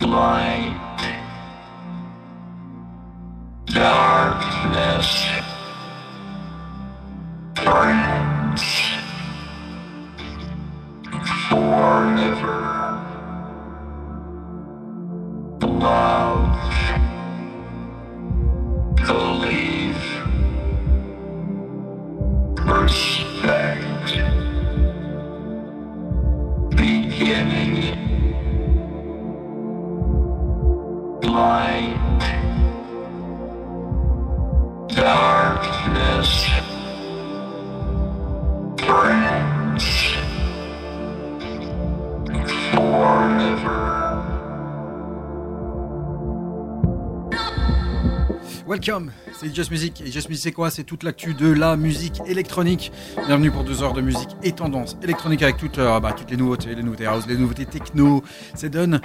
Blind. Welcome, c'est Just Music. Et Just Music, c'est quoi? C'est toute l'actu de la musique électronique. Bienvenue pour deux heures de musique et tendance électronique avec toutes, euh, bah, les nouveautés, les nouveautés house, les nouveautés techno. C'est done.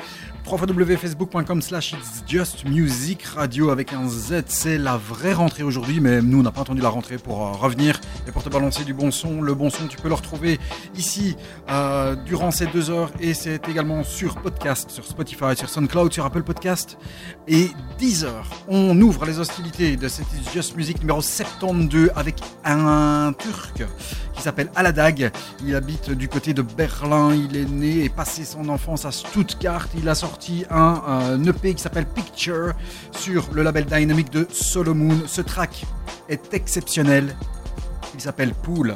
www.facebook.com slash It's Just Music Radio avec un Z. C'est la vraie rentrée aujourd'hui, mais nous, on n'a pas entendu la rentrée pour euh, revenir et pour te balancer du bon son. Le bon son, tu peux le retrouver ici euh, durant ces deux heures et c'est également sur podcast, sur Spotify, sur SoundCloud, sur Apple Podcast et 10 heures. On ouvre les hostilités de cette Just Music numéro 72 avec un Turc qui s'appelle Aladag. Il habite du côté de Berlin. Il est né et passé son enfance à Stuttgart. Il a sorti un, EP qui s'appelle Picture sur le label Dynamic de Solomon. Ce track est exceptionnel. Il s'appelle Pool.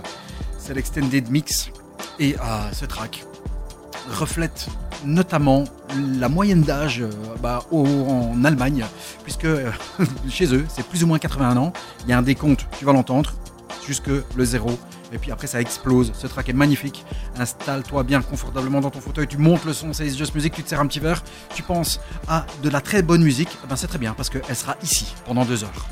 C'est l'extended mix. Et euh, ce track reflète notamment la moyenne d'âge euh, bah, en Allemagne, puisque euh, chez eux, c'est plus ou moins 81 ans. Il y a un décompte, tu vas l'entendre, jusque le zéro. Et puis après, ça explose. Ce track est magnifique. Installe-toi bien confortablement dans ton fauteuil. Tu montes le son, c'est Just Music. Tu te sers un petit verre. Tu penses à de la très bonne musique. Eh ben, c'est très bien parce qu'elle sera ici pendant deux heures.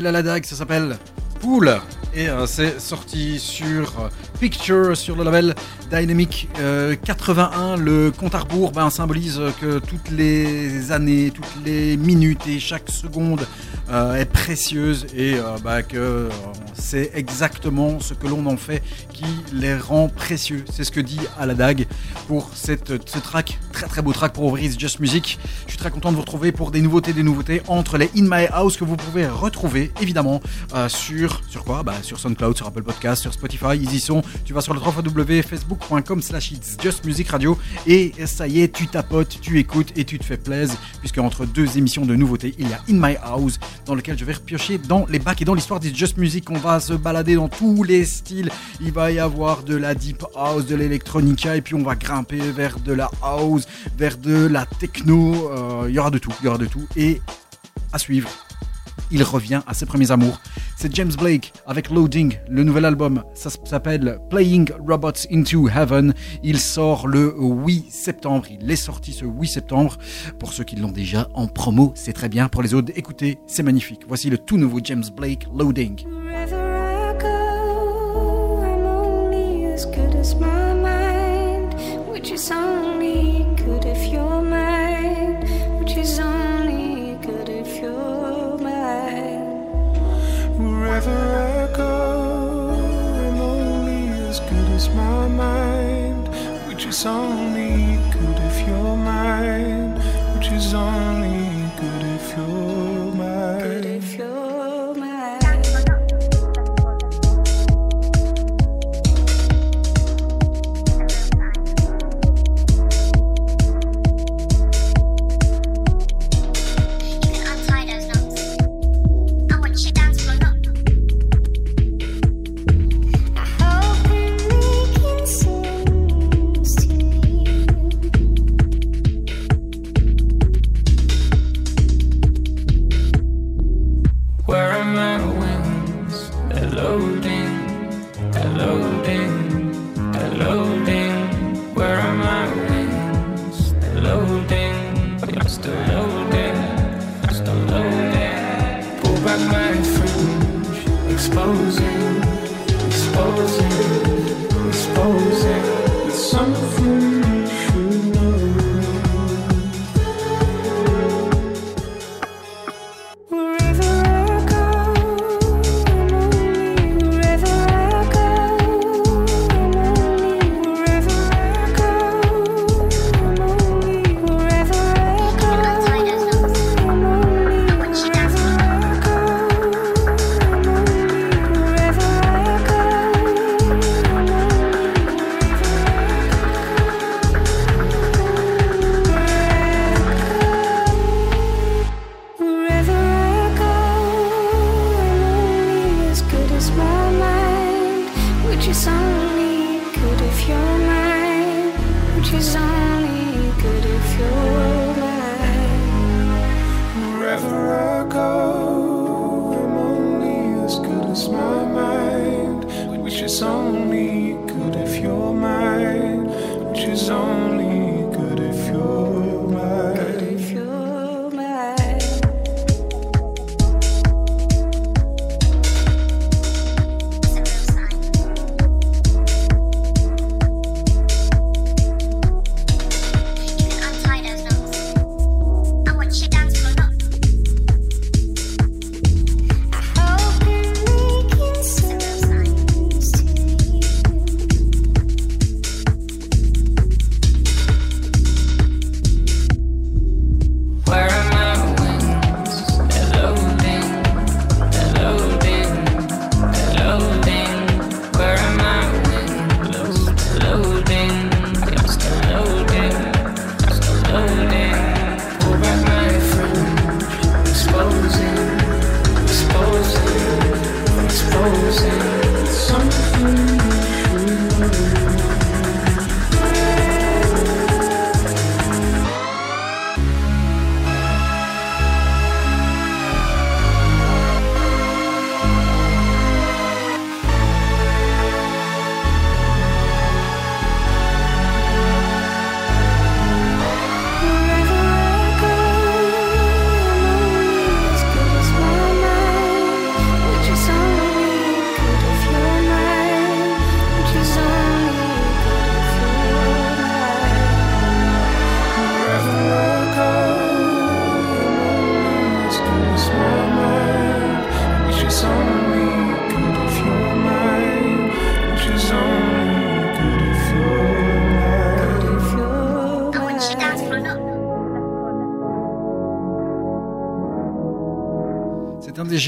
Il s'appelle Aladag, ça s'appelle Pool. Et euh, c'est sorti sur euh, Picture, sur le label Dynamic euh, 81. Le compte à rebours ben, symbolise que toutes les années, toutes les minutes et chaque seconde euh, est précieuse et euh, bah, que euh, c'est exactement ce que l'on en fait qui les rend précieux. C'est ce que dit Aladag pour cette, ce track, très très beau track pour ouvrir Just Music. Très content de vous retrouver pour des nouveautés, des nouveautés entre les In My House que vous pouvez retrouver évidemment euh, sur sur quoi? Bah, Sur SoundCloud, sur Apple Podcast, sur Spotify. Ils y sont. Tu vas sur le www.facebook.com slash It's Just Music Radio et ça y est, tu tapotes, tu écoutes et tu te fais plaisir puisque entre deux émissions de nouveautés, il y a In My House dans lequel je vais repiocher dans les bacs et dans l'histoire d'It's Just Music. On va se balader dans tous les styles. Il va y avoir de la deep house, de l'électronica et puis on va grimper vers de la house, vers de la techno. Euh, il y aura de tout, il y aura de tout. Et à suivre, il revient à ses premiers amours. C'est James Blake avec Loading, le nouvel album. Ça s'appelle Playing Robots into Heaven. Il sort le 8 septembre. Il est sorti ce 8 septembre. Pour ceux qui l'ont déjà en promo, c'est très bien. Pour les autres, écoutez, c'est magnifique. Voici le tout nouveau James Blake Loading. Wherever I go, I'm only as good as my mind, which is only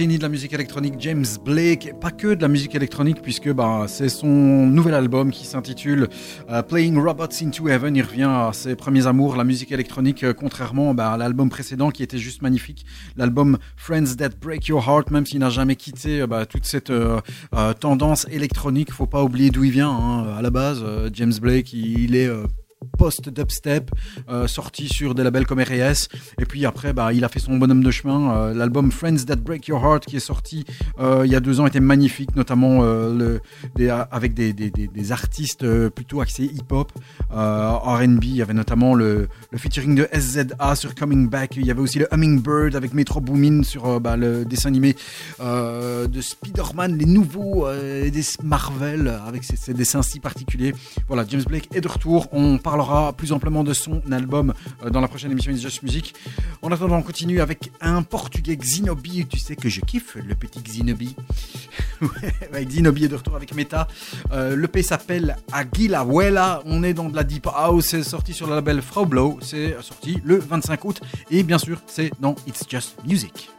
Génies de la musique électronique, James Blake, pas que de la musique électronique, puisque bah, c'est son nouvel album qui s'intitule euh, Playing Robots into Heaven. Il revient à ses premiers amours, la musique électronique, euh, contrairement bah, à l'album précédent qui était juste magnifique, l'album Friends That Break Your Heart, même s'il n'a jamais quitté euh, bah, toute cette tendance électronique. Faut pas oublier d'où il vient. hein. À la base, James Blake, il, il est post-dubstep, euh, sorti sur des labels comme RS. Et puis après, bah, il a fait son bonhomme de chemin. Euh, L'album Friends That Break Your Heart, qui est sorti euh, il y a deux ans, était magnifique, notamment euh, le, avec des, des- artistes plutôt axés hip-hop, R&B. Il y avait notamment le, le featuring de SZA sur Coming Back. Il y avait aussi le Hummingbird avec Metro Boomin sur bah, le dessin animé de Spider-Man, les nouveaux des Marvel, avec ces, dessins si particuliers. Voilà, James Blake est de retour. On parlera plus amplement de son album euh, dans la prochaine émission It's Just Music. En attendant, on continue avec un portugais Xinobi. Tu sais que je kiffe le petit Xinobi. Xinobi est de retour avec Meta. Euh, le P s'appelle Aguila Huela. On est dans de la Deep House. C'est sorti sur le label Frau Blow. C'est sorti le 25 août. Et bien sûr, c'est dans It's Just Music.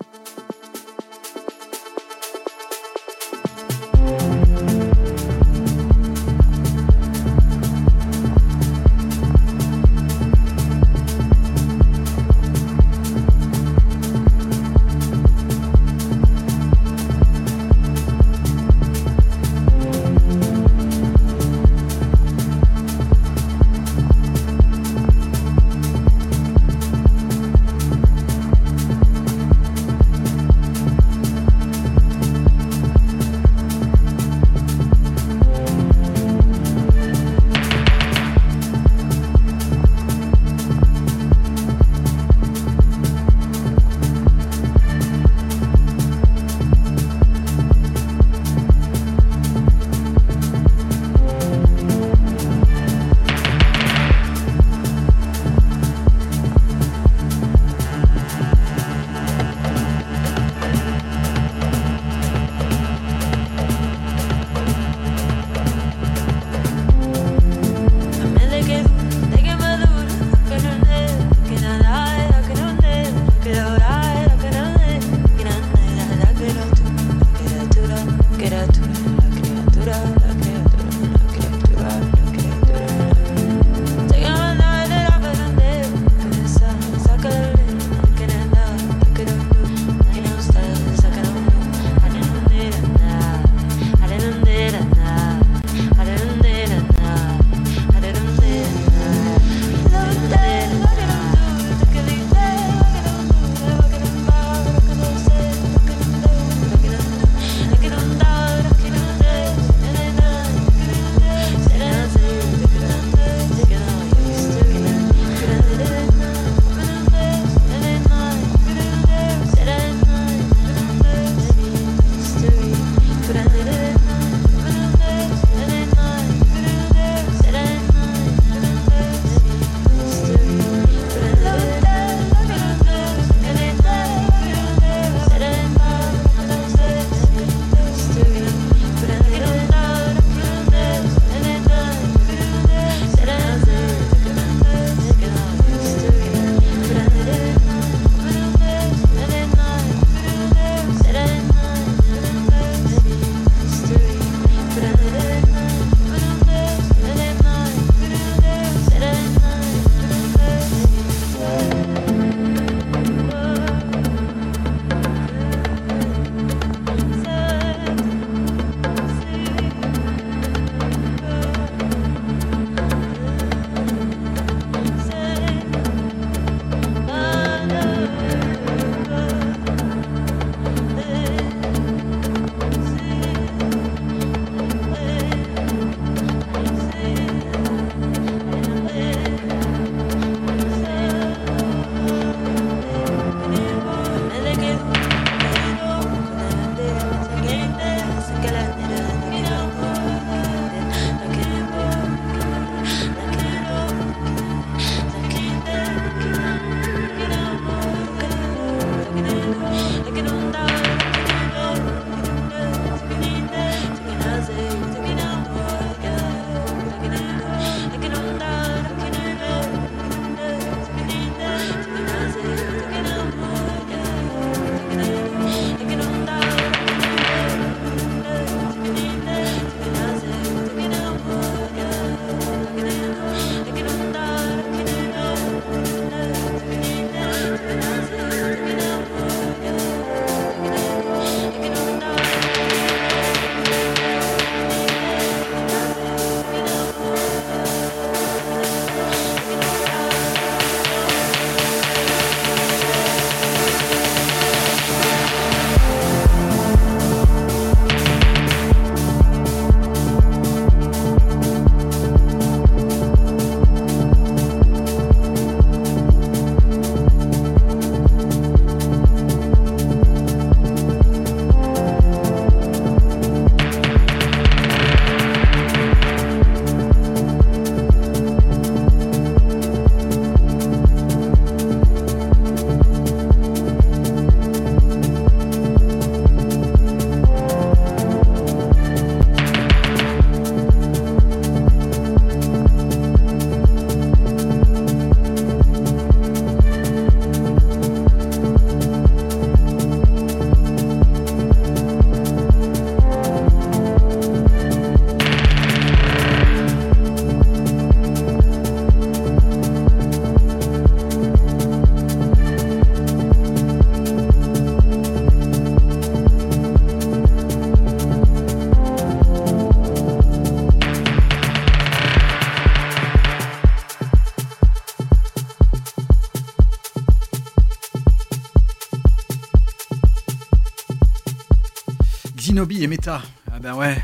Et Meta. Ah ben ouais,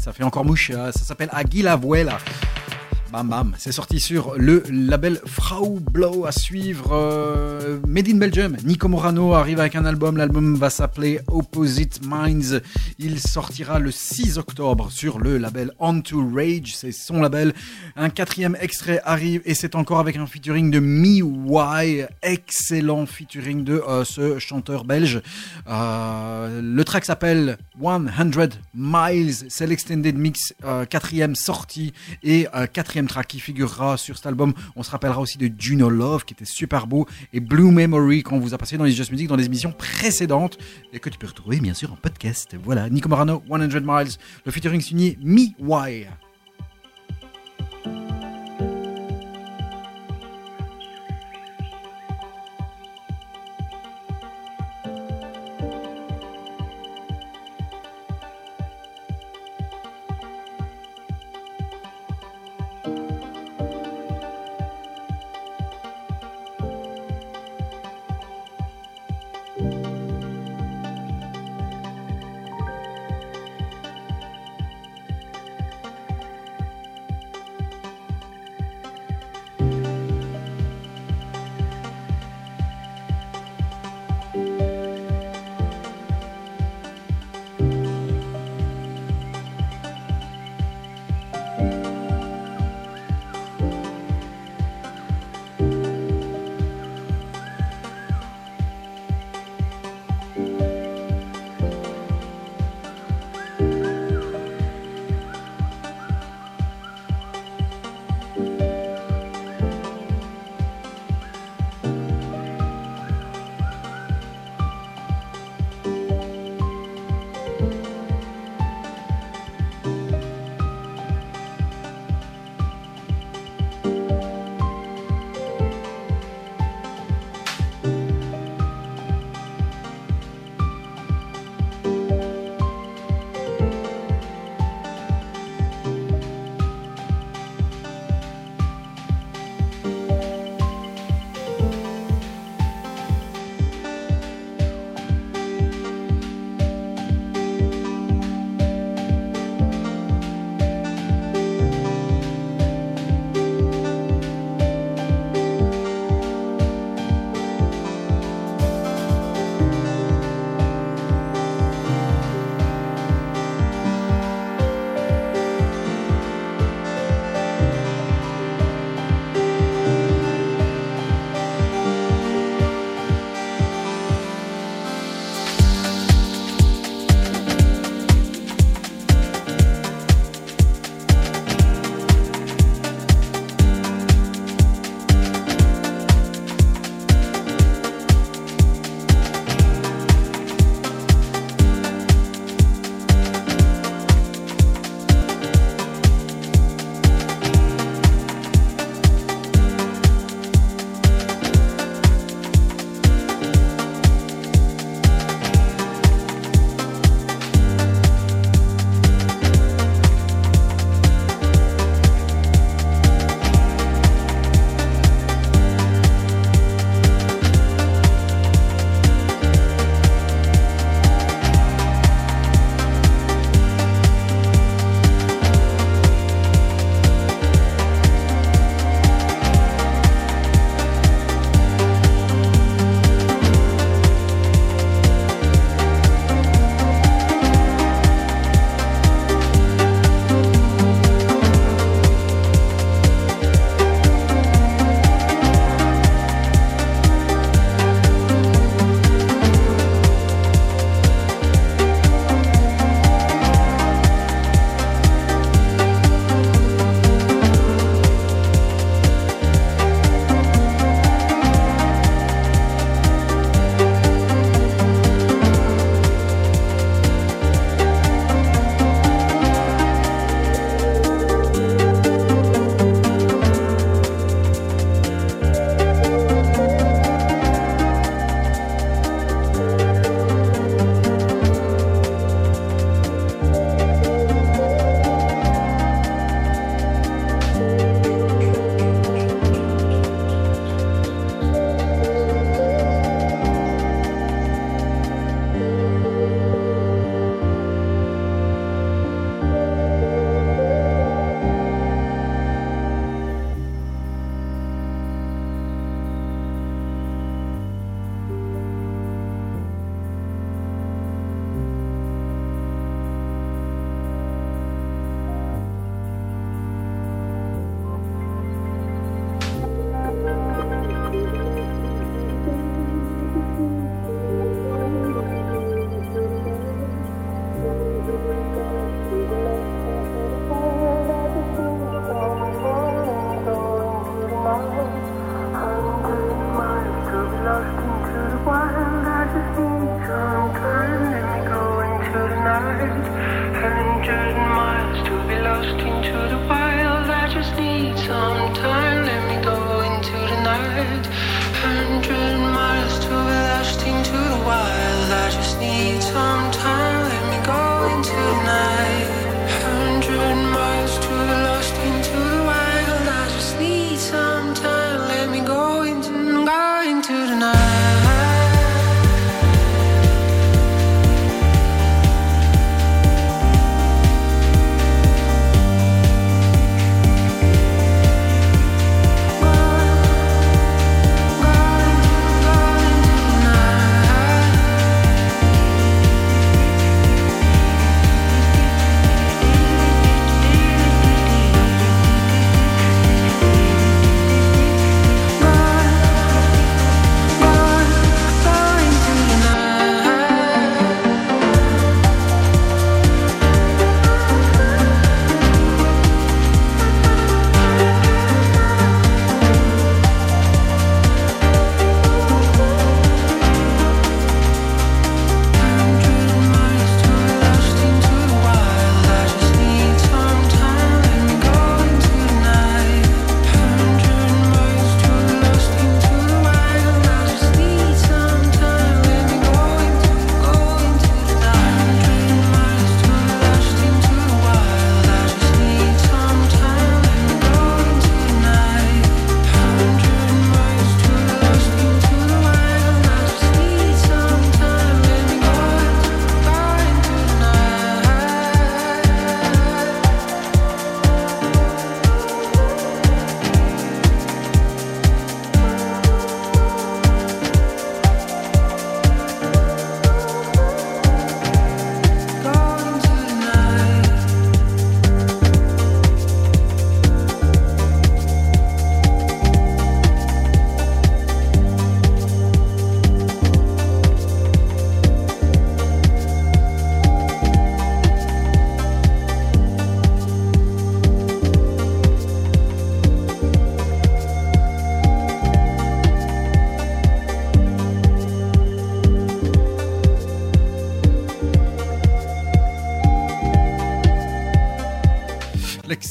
ça fait encore mouche. hein. Ça s'appelle Aguila Vuela. Bam bam, c'est sorti sur le label Frau Blow à suivre. euh, Made in Belgium, Nico Morano arrive avec un album. L'album va s'appeler Opposite Minds. Il sortira le 6 octobre sur le label On to Rage, c'est son label. Un quatrième extrait arrive et c'est encore avec un featuring de Me Excellent featuring de euh, ce chanteur belge. Euh, le track s'appelle 100 Miles. C'est l'extended mix, euh, quatrième sortie et quatrième track qui figurera sur cet album. On se rappellera aussi de Juno Love qui était super beau et Blue Memory qu'on vous a passé dans les Just Music dans les émissions précédentes et que tu peux retrouver bien sûr en podcast. Voilà, Nico Morano, 100 Miles. Le featuring signé Me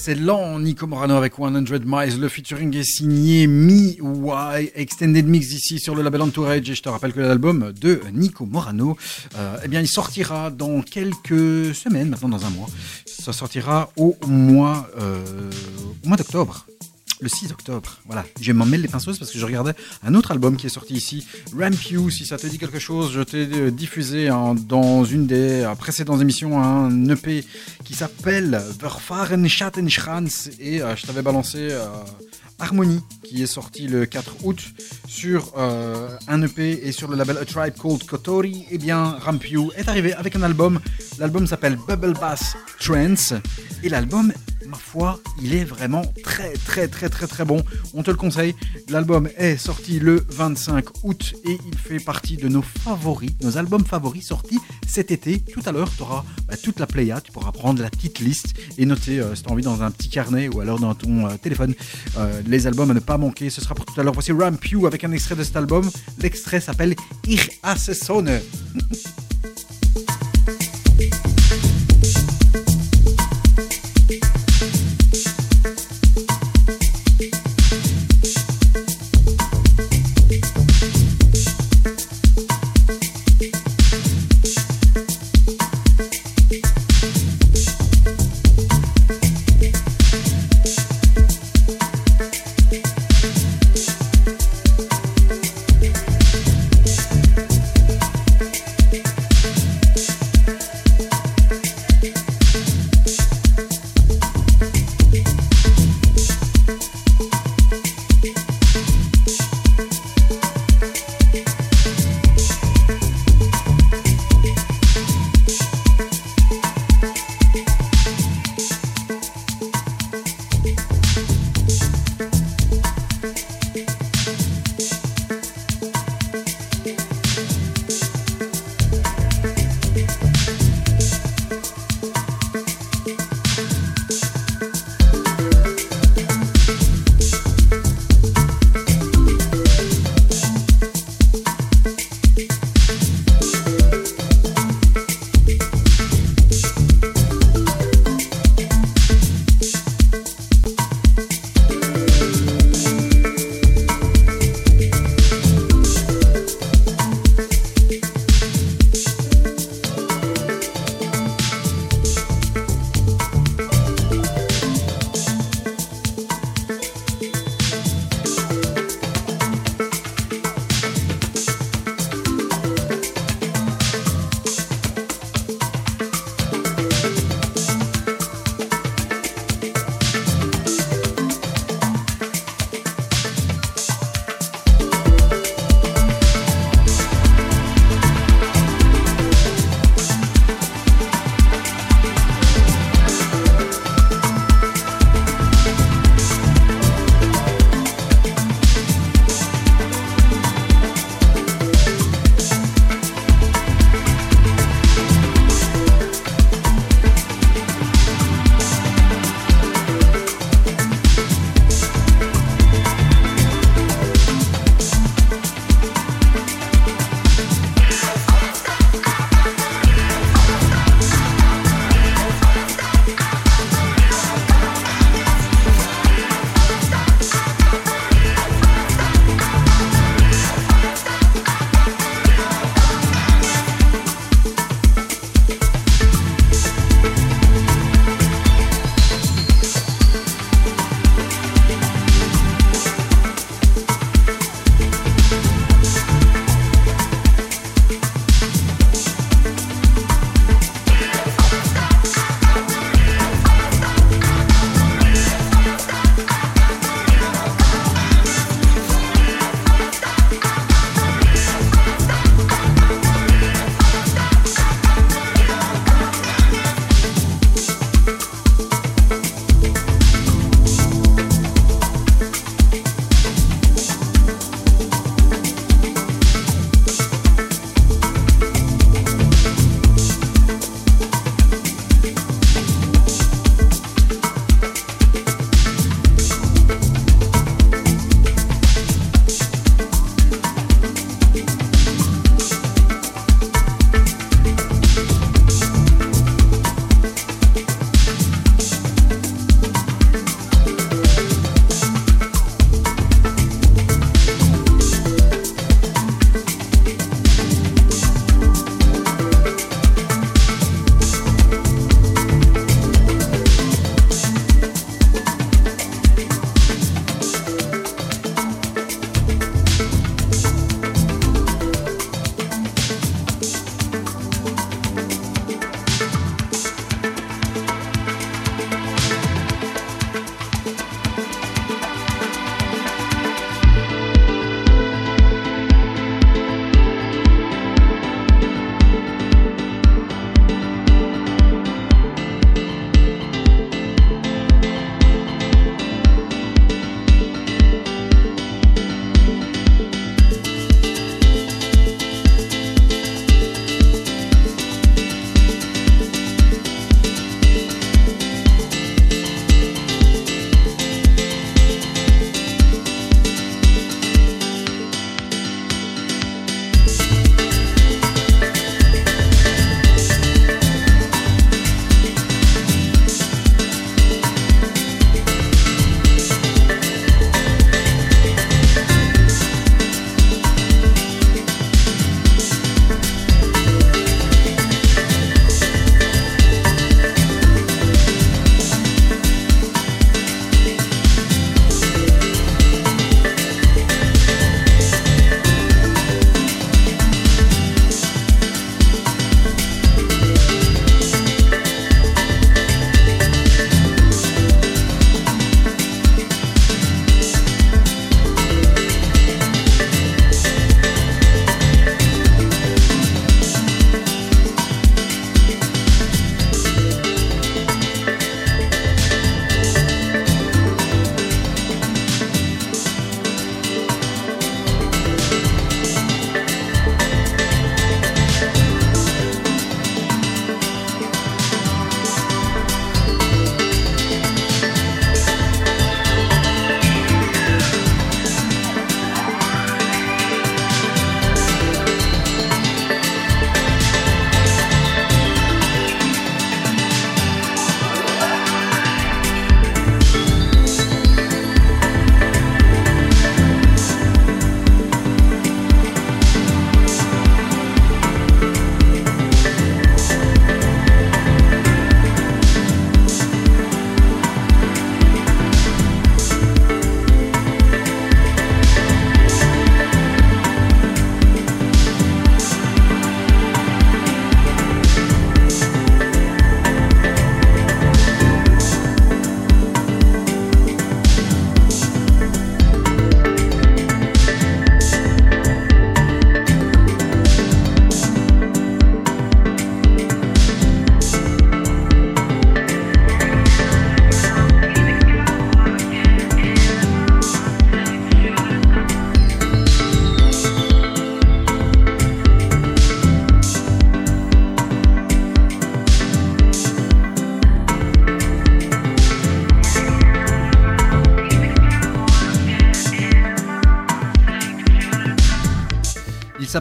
L'excellent Nico Morano avec 100 Miles. Le featuring est signé Me Why Extended Mix ici sur le label Entourage. Et je te rappelle que l'album de Nico Morano, euh, eh bien, il sortira dans quelques semaines, maintenant dans un mois. Ça sortira au mois, euh, au mois d'octobre. Le 6 octobre, voilà. Je m'en mêle les pinceaux parce que je regardais un autre album qui est sorti ici, Ramp You, si ça te dit quelque chose, je t'ai euh, diffusé dans une des euh, précédentes émissions un EP qui s'appelle Verfahren Schattenschranz et euh, je t'avais balancé euh, Harmony qui est sorti le 4 août sur un EP et sur le label A Tribe Called Kotori. Et bien, Ramp est arrivé avec un album. L'album s'appelle Bubble Bass Trance et l'album ma il est vraiment très très très très très bon. On te le conseille. L'album est sorti le 25 août et il fait partie de nos favoris, nos albums favoris sortis cet été. Tout à l'heure, tu auras bah, toute la playa, tu pourras prendre la petite liste et noter euh, si tu as envie dans un petit carnet ou alors dans ton euh, téléphone euh, les albums à ne pas manquer. Ce sera pour tout à l'heure. Voici Ramp You avec un extrait de cet album. L'extrait s'appelle Ich hasse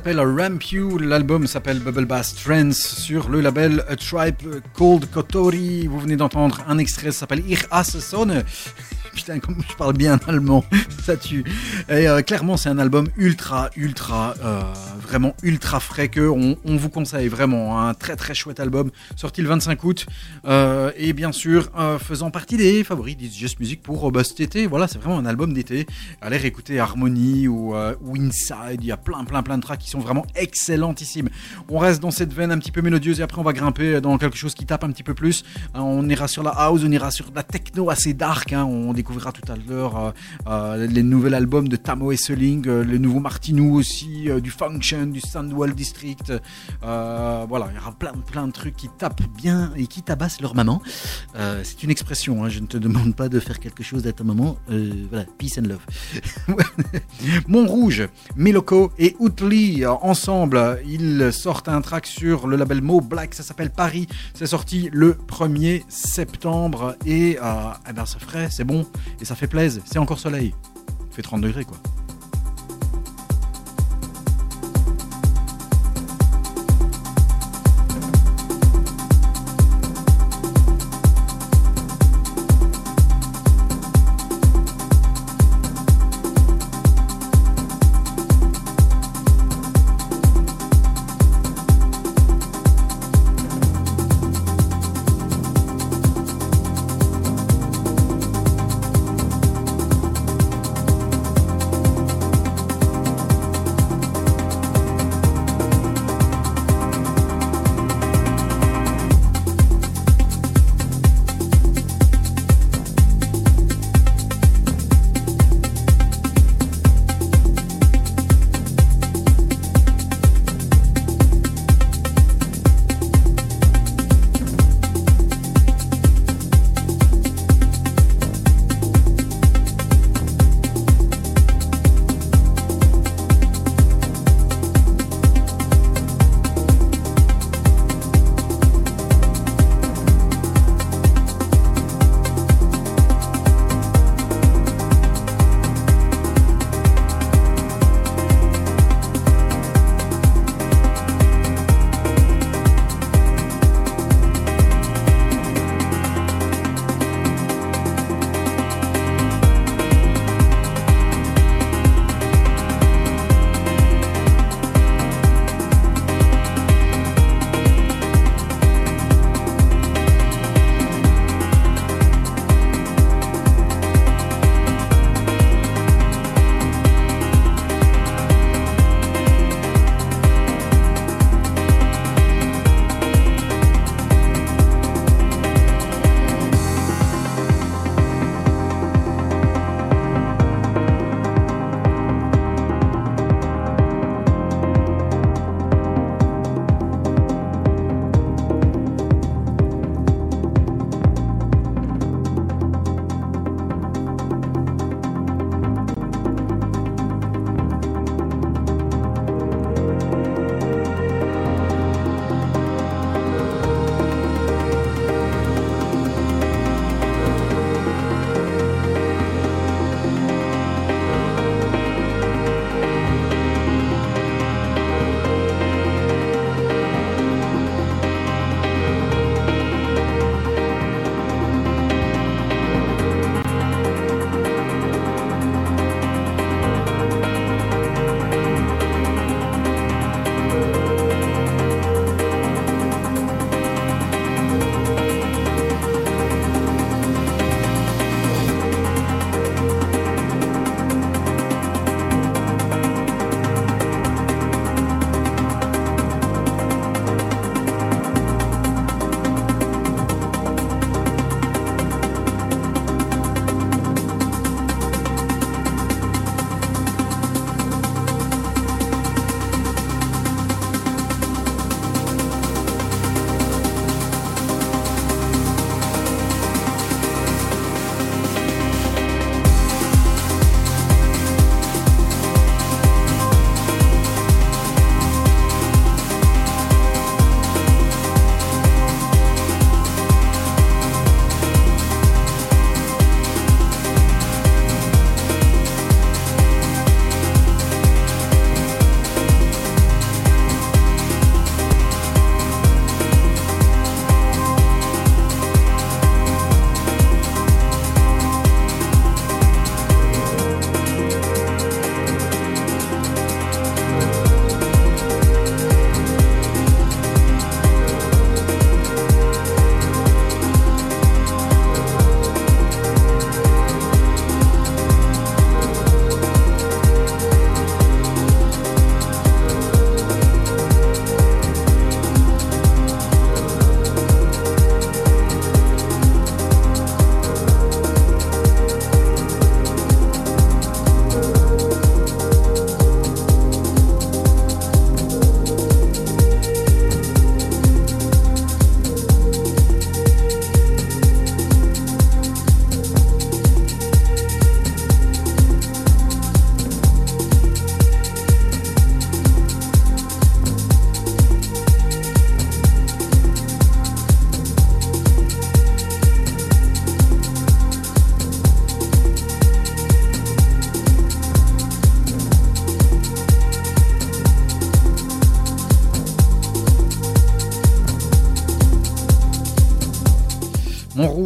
s'appelle Ramp You, l'album s'appelle Bubble Bass Trance sur le label A Tribe Called Kotori. Vous venez d'entendre un extrait, ça s'appelle hasse Sonne. Putain, comme je parle bien allemand, ça tue. Et euh, clairement, c'est un album ultra, ultra, euh, vraiment ultra frais que on, vous conseille vraiment. Un très, très chouette album sorti le 25 août euh, et bien sûr euh, faisant partie des favoris d'It's Just Music pour bah, cet été. Voilà, c'est vraiment un album d'été. Allez réécouter Harmony ou, euh, ou Inside. Il y a plein, plein, plein de tracks qui sont vraiment excellentissimes. On reste dans cette veine un petit peu mélodieuse et après on va grimper dans quelque chose qui tape un petit peu plus. Hein, on ira sur la house, on ira sur la techno assez dark. hein. On découvrira tout à l'heure les nouveaux albums de Tamo Esseling, le nouveau Martinou aussi, du Function, du Sandwell District. Euh, voilà, il y aura plein, plein de trucs qui tapent bien et qui tabassent leur maman. Euh, c'est une expression, hein, je ne te demande pas de faire quelque chose à ta maman. Euh, voilà, peace and love. Montrouge, Meloko et Outli ensemble, ils sortent un track sur le label Mo Black, ça s'appelle Paris. C'est sorti le 1er septembre et eh ben, ça c'est bon et ça fait plaisir. C'est encore soleil. Il fait 30 degrés quoi.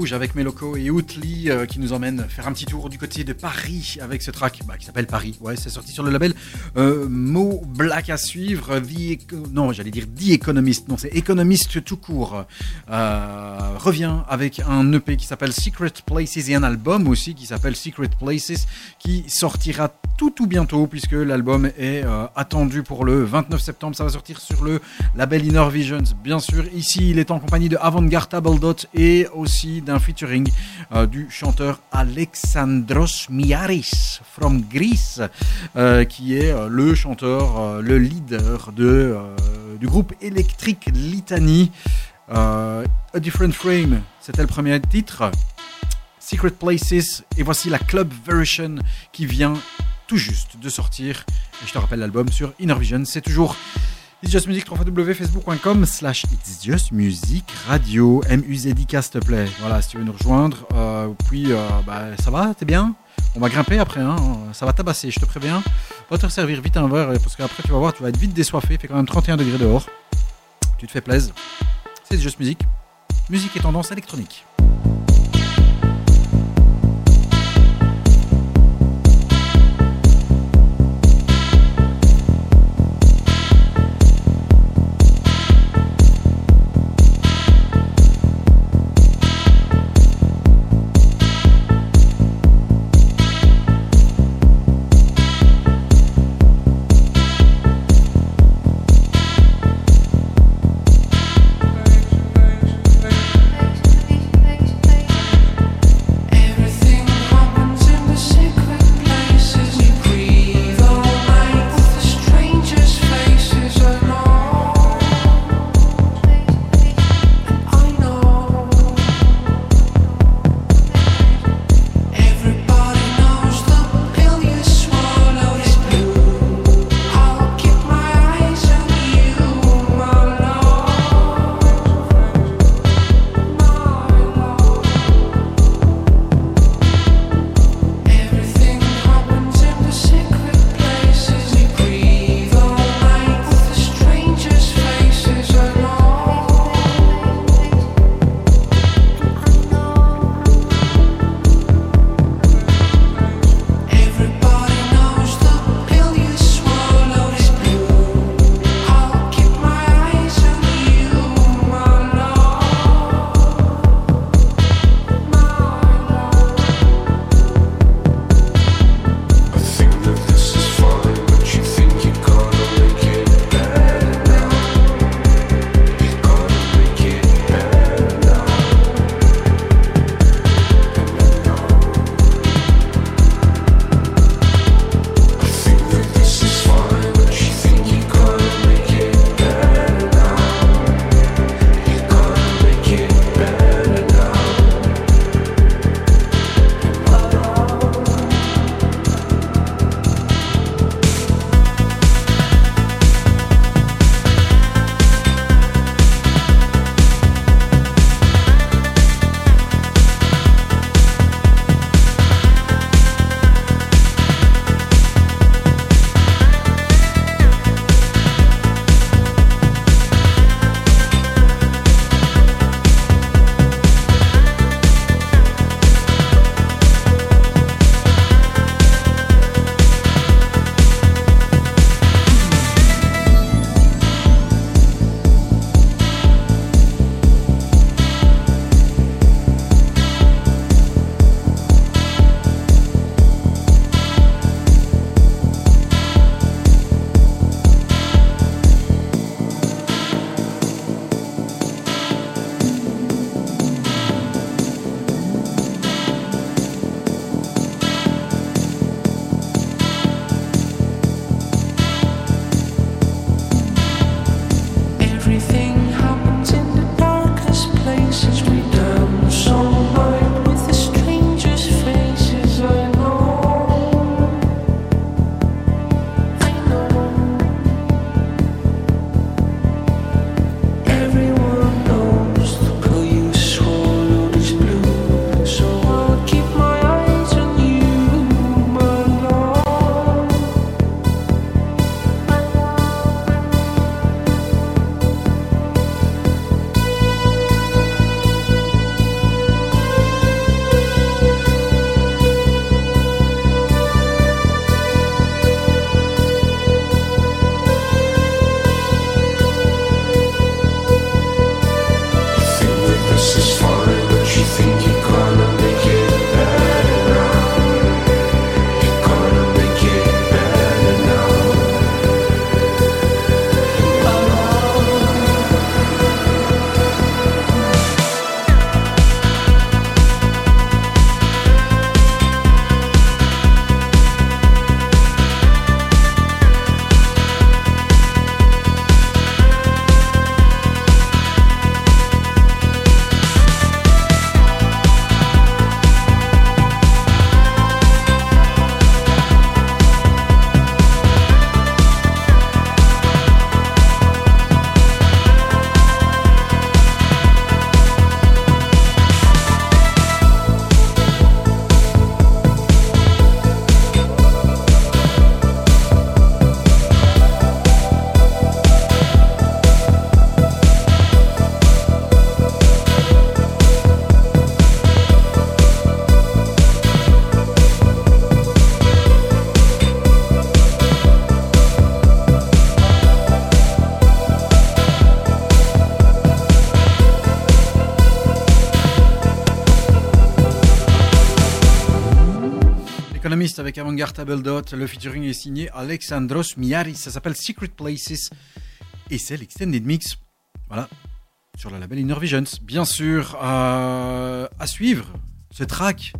Montrouge avec Meloko et Outli euh, qui nous emmènent faire un petit tour du côté de Paris avec ce track bah, qui s'appelle Paris. Ouais, c'est sorti sur le label euh, Mo Black à suivre. Non, j'allais dire The Economist. Non, c'est Economist tout court. Euh, revient avec un EP qui s'appelle Secret Places et un album aussi qui s'appelle Secret Places sortira tout tout bientôt puisque l'album est euh, attendu pour le 29 septembre. Ça va sortir sur le label Inner Visions. Bien sûr, ici il est en compagnie de Avantgarde Table Dot et aussi d'un featuring euh, du chanteur Alexandros Miaris from Greece euh, qui est le chanteur, le leader de, du groupe électrique Litany. A Different Frame, c'était le premier titre. Secret Places et voici la club version qui vient tout juste de sortir. Et je te rappelle l'album sur Inner Vision. C'est toujours It's Just Music, www.facebook.com slash It's Just Music Radio, M-U-Z-I-K s'il te plaît. Voilà, si tu veux nous rejoindre. Euh, puis, euh, bah, ça va, t'es bien? On va grimper après, hein. ça va tabasser, je te préviens. Va te servir vite un verre, parce qu'après tu vas voir, tu vas être vite désoiffé. Il fait quand même 31 degrés dehors. Tu te fais plaisir. C'est Just Music. Musique et tendance électronique. Avec Avantgarde Table Dot. Le featuring est signé Alexandros Miaris. Ça s'appelle Secret Places. Et c'est l'extended mix. Voilà. Sur le label Inner Visions. Bien sûr, euh, à suivre, ce track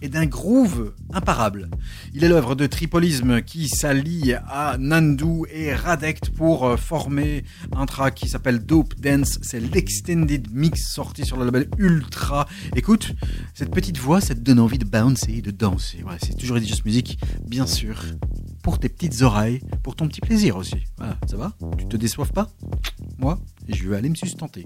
est d'un groove imparable. Il est l'œuvre de Tripolisme qui s'allie à Nandu et Radect pour euh, former un track qui s'appelle Dope Dance. C'est l'extended mix sorti sur le label Ultra. Écoute, cette petite voix, ça te donne envie de bouncer, de danser. C'est toujours Just Music, bien sûr. Pour tes petites oreilles, pour ton petit plaisir aussi. Voilà, ça va? Tu te déçoives pas? Moi, je vais aller me sustenter.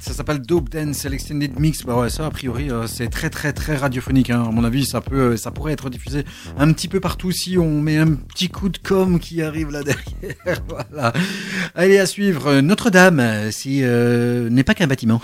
Ça s'appelle Dope Dance Extended Mix. Bah ouais, ça a priori euh, c'est très très très radiophonique. Hein. À mon avis, ça peut, ça pourrait être diffusé un petit peu partout si on met un petit coup de com qui arrive là derrière. voilà. Allez à suivre euh, Notre-Dame. Si euh, n'est pas qu'un bâtiment.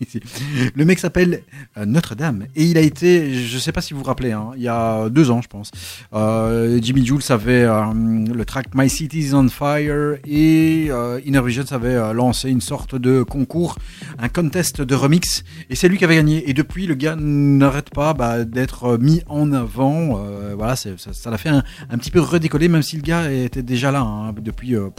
Le mec s'appelle euh, Notre-Dame et il a été, je sais pas si vous vous rappelez, hein, il y a deux ans je pense. Euh, Jimmy Jules avait euh, le track My City is on Fire et euh, Inner Visions avait euh, lancé une sorte de concours, un contest de remix et c'est lui qui avait gagné. Et depuis, le gars n'arrête pas bah, d'être mis en avant. Euh, voilà, ça l'a fait un, un petit peu redécoller, même si le gars était déjà là hein, depuis euh,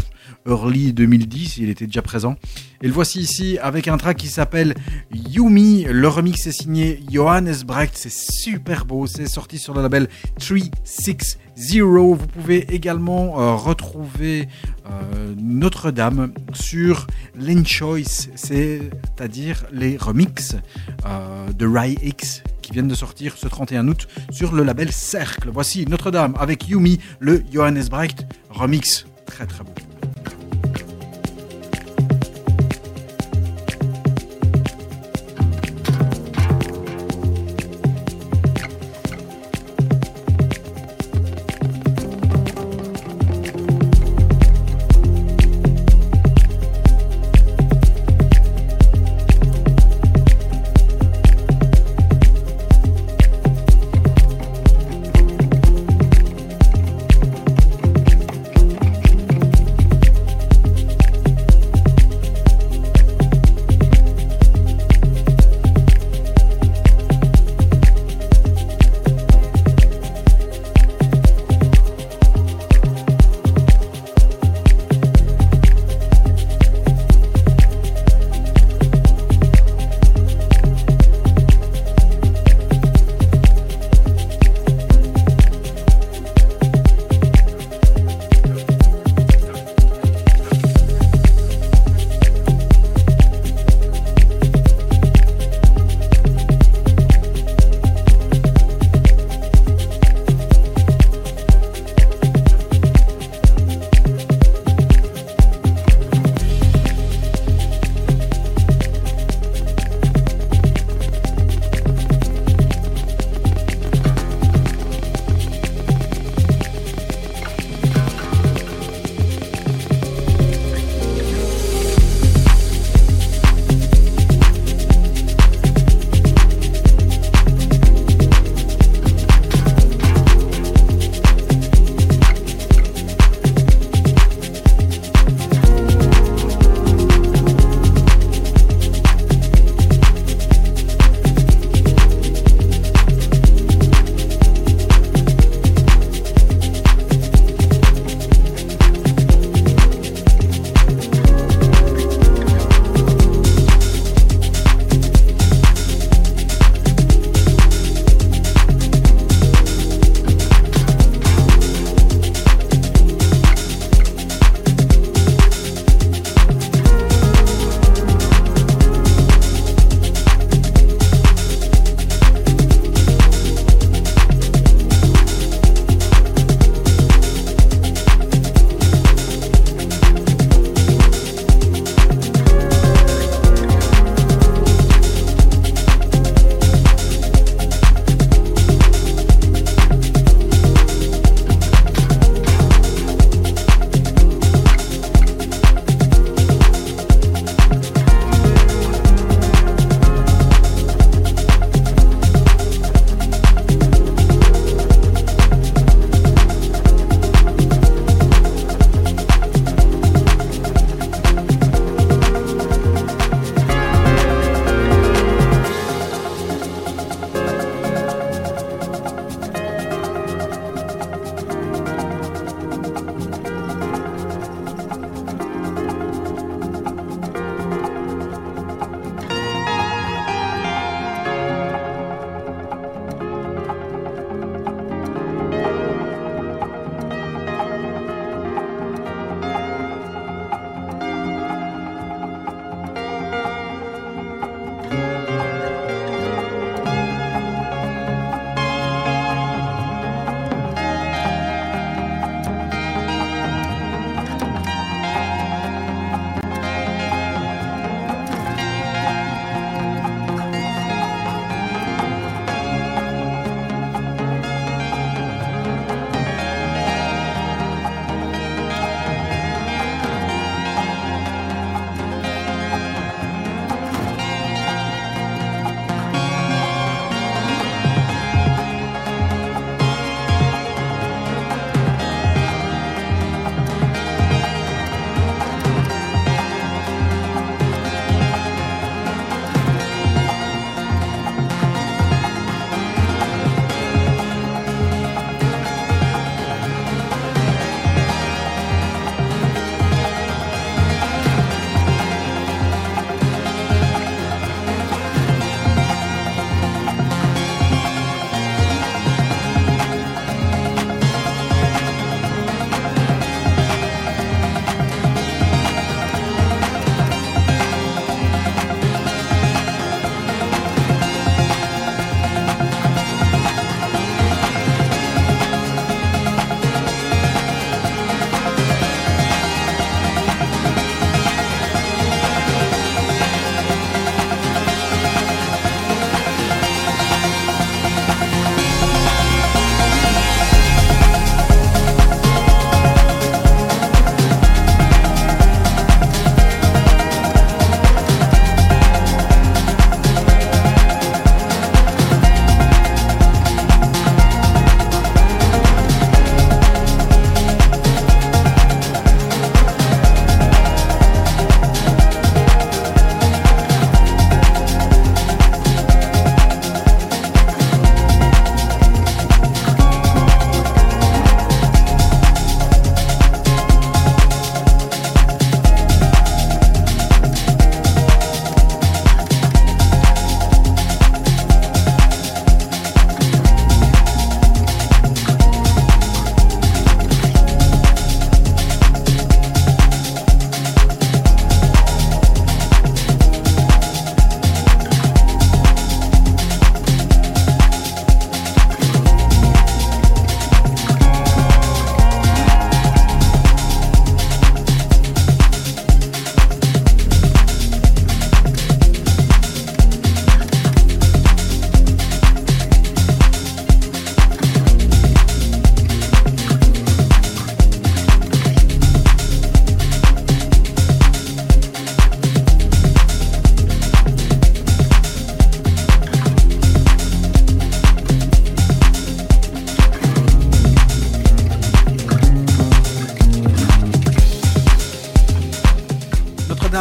early 2010, il était déjà présent. Et le voici ici avec un track qui s'appelle Yumi. Le remix est signé Johannes Brecht. C'est super beau. C'est sorti sur le label 360. Vous pouvez également euh, retrouver euh, Notre-Dame sur l'Enchoice, c'est-à-dire les remixes euh, de Rai X qui viennent de sortir ce 31 août sur le label Cercle. Voici Notre-Dame avec Yumi, le Johannes Brecht remix. Très très beau.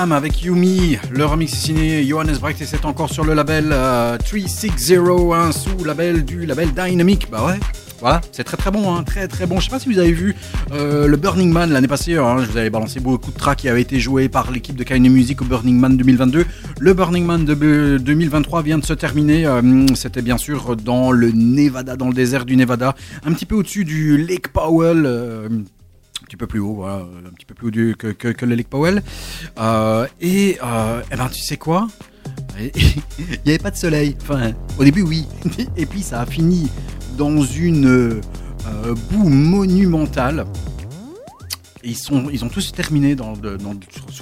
Avec Yumi. Le remix signé Johannes Brecht et c'est encore sur le label euh, 360, sous label du label Dynamic. Bah ouais. Voilà, c'est très très bon, hein, très très bon. Je sais pas si vous avez vu euh, le Burning Man l'année passée. hein, je vous avais balancé beaucoup de tracks qui avaient été joués par l'équipe de Kine Music au Burning Man 2022. Le Burning Man de be- 2023 vient de se terminer. euh, C'était bien sûr dans le Nevada, dans le désert du Nevada, un petit peu au-dessus du Lake Powell. euh, un petit peu plus haut, euh, un petit peu plus haut que le Lake Powell. Euh, et euh, eh ben, tu sais quoi? Il n'y avait pas de soleil. Enfin, au début, oui. Et puis, ça a fini dans une euh, boue monumentale. Ils, ont tous terminé dans, dans-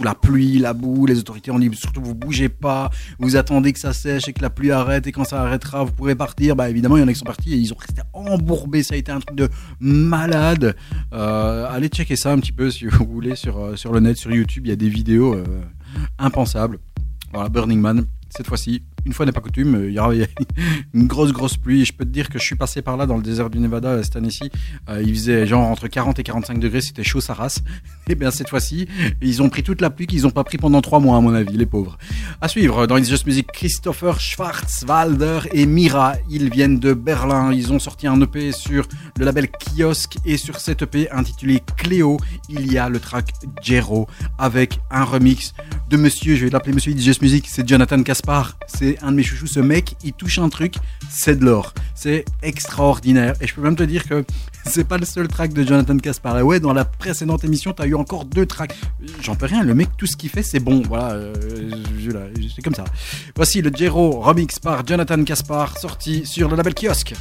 la pluie, la boue. Les autorités ont dit surtout vous bougez pas, vous attendez que ça sèche et que la pluie arrête. Et quand ça arrêtera, vous pourrez partir. Bah évidemment, il y en a qui sont partis et ils ont resté embourbés. Ça a été un truc de malade. Euh, allez checker ça un petit peu si vous voulez sur, euh, sur le net, sur YouTube. Il y a des vidéos euh, impensables. Voilà, Burning Man. Cette fois-ci, une fois n'est pas coutume, euh, il y a une grosse grosse pluie. Je peux te dire que je suis passé par là dans le désert du Nevada euh, cette année-ci. Euh, il faisait genre entre 40 et 45 degrés, c'était chaud sa race. Et bien cette fois-ci, ils ont pris toute la pluie qu'ils n'ont pas pris pendant trois mois à mon avis, les pauvres. À suivre dans It's Music, Christopher Schwarzwalder et Mira. Ils viennent de Berlin. Ils ont sorti un EP sur le label Kiosk et sur cet EP intitulé Cléo, il y a le track Jero avec un remix de monsieur, je vais l'appeler monsieur It's Music, c'est Jonathan C'est un de mes chouchous. Ce mec, il touche un truc, c'est de l'or. C'est extraordinaire. Et je peux même te dire que c'est pas le seul track de Jonathan Caspar. Et ouais, dans la précédente émission, t'as eu encore deux tracks. J'en peux rien. Le mec, tout ce qu'il fait, c'est bon. Voilà, euh, c'est comme ça. Voici le Jero remix par Jonathan Caspar, sorti sur le label Kiosk.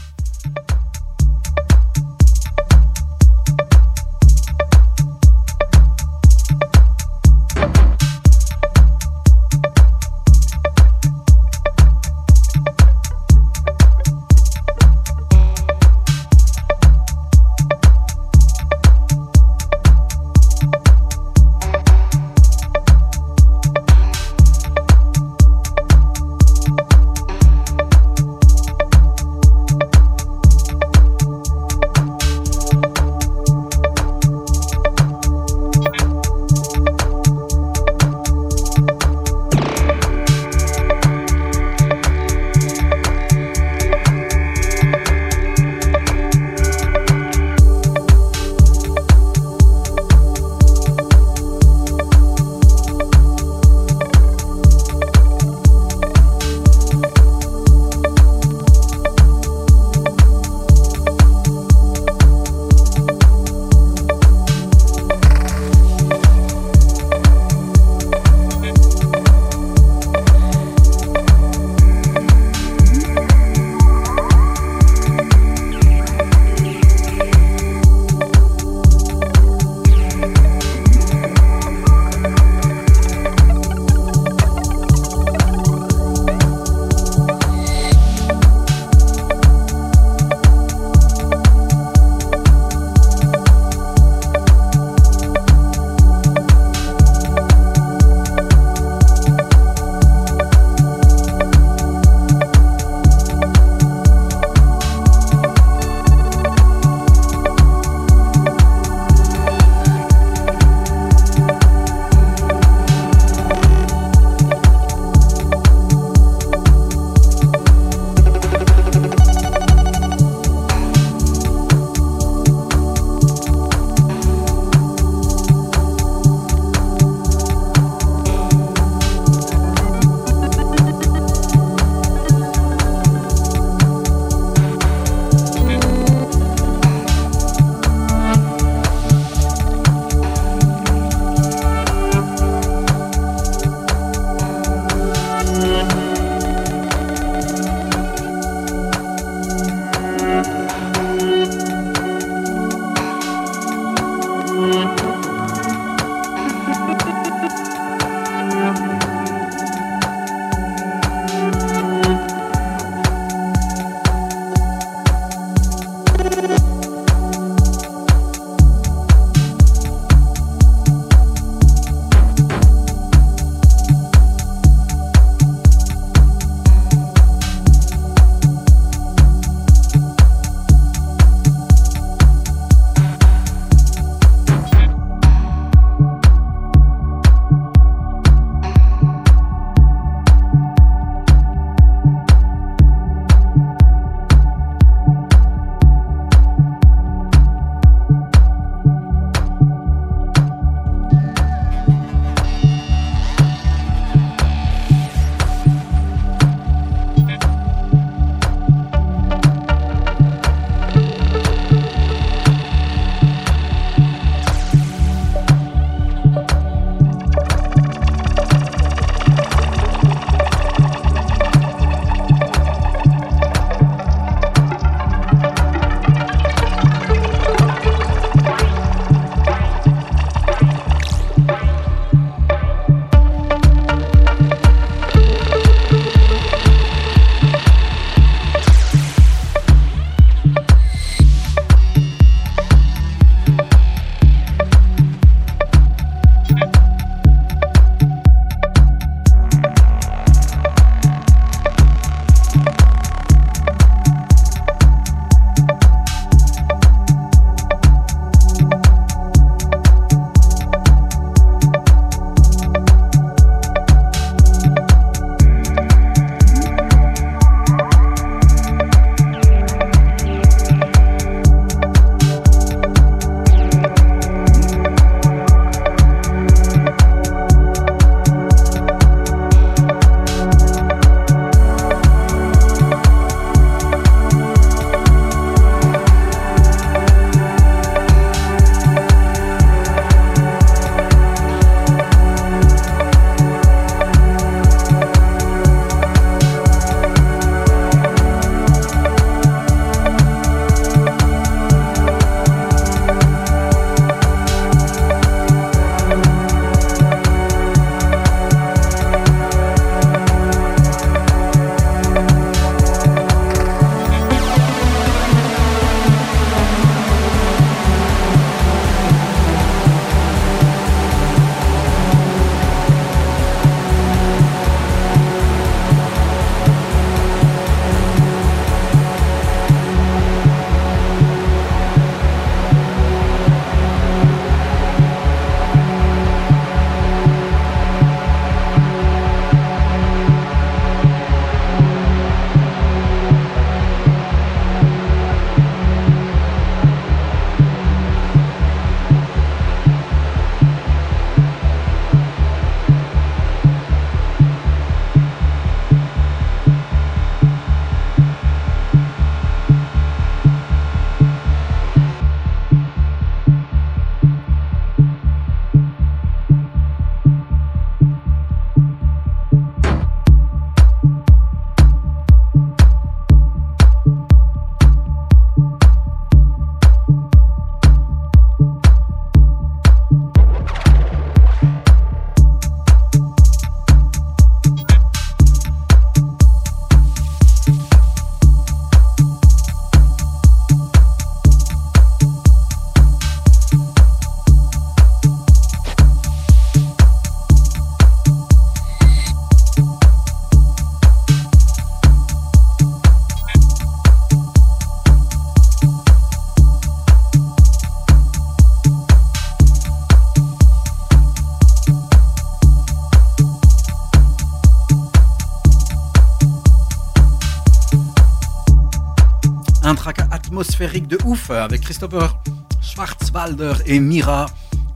Atmosphérique de ouf avec Christopher Schwarzwalder et Mira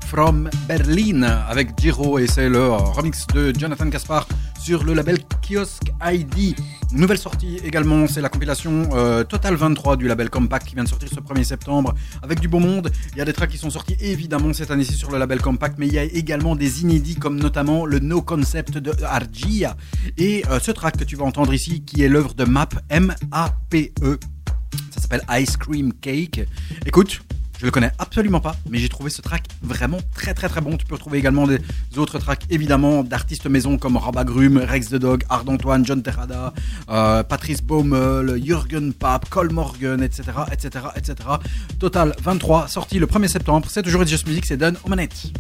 from Berlin avec Giro et c'est le remix de Jonathan Gaspar sur le label Kiosk ID. Nouvelle sortie également, c'est la compilation euh, Total 23 du label Compact qui vient de sortir ce 1er septembre avec du beau monde. Il y a des tracks qui sont sortis évidemment cette année-ci sur le label Compact, mais il y a également des inédits comme notamment le No Concept de Argia et euh, ce track que tu vas entendre ici qui est l'œuvre de Map M-A-P-E. Ice Cream Cake. Écoute, je le connais absolument pas, mais j'ai trouvé ce track vraiment très très très bon. Tu peux retrouver également des autres tracks évidemment d'artistes maison comme Rabagrum, Rex the Dog, Ard Antoine, John Terrada, euh, Patrice Baumel, Jürgen Papp, Cole Morgan, etc., etc., etc. Total 23, sorti le 1er septembre. C'est toujours Just Music, c'est done aux manettes.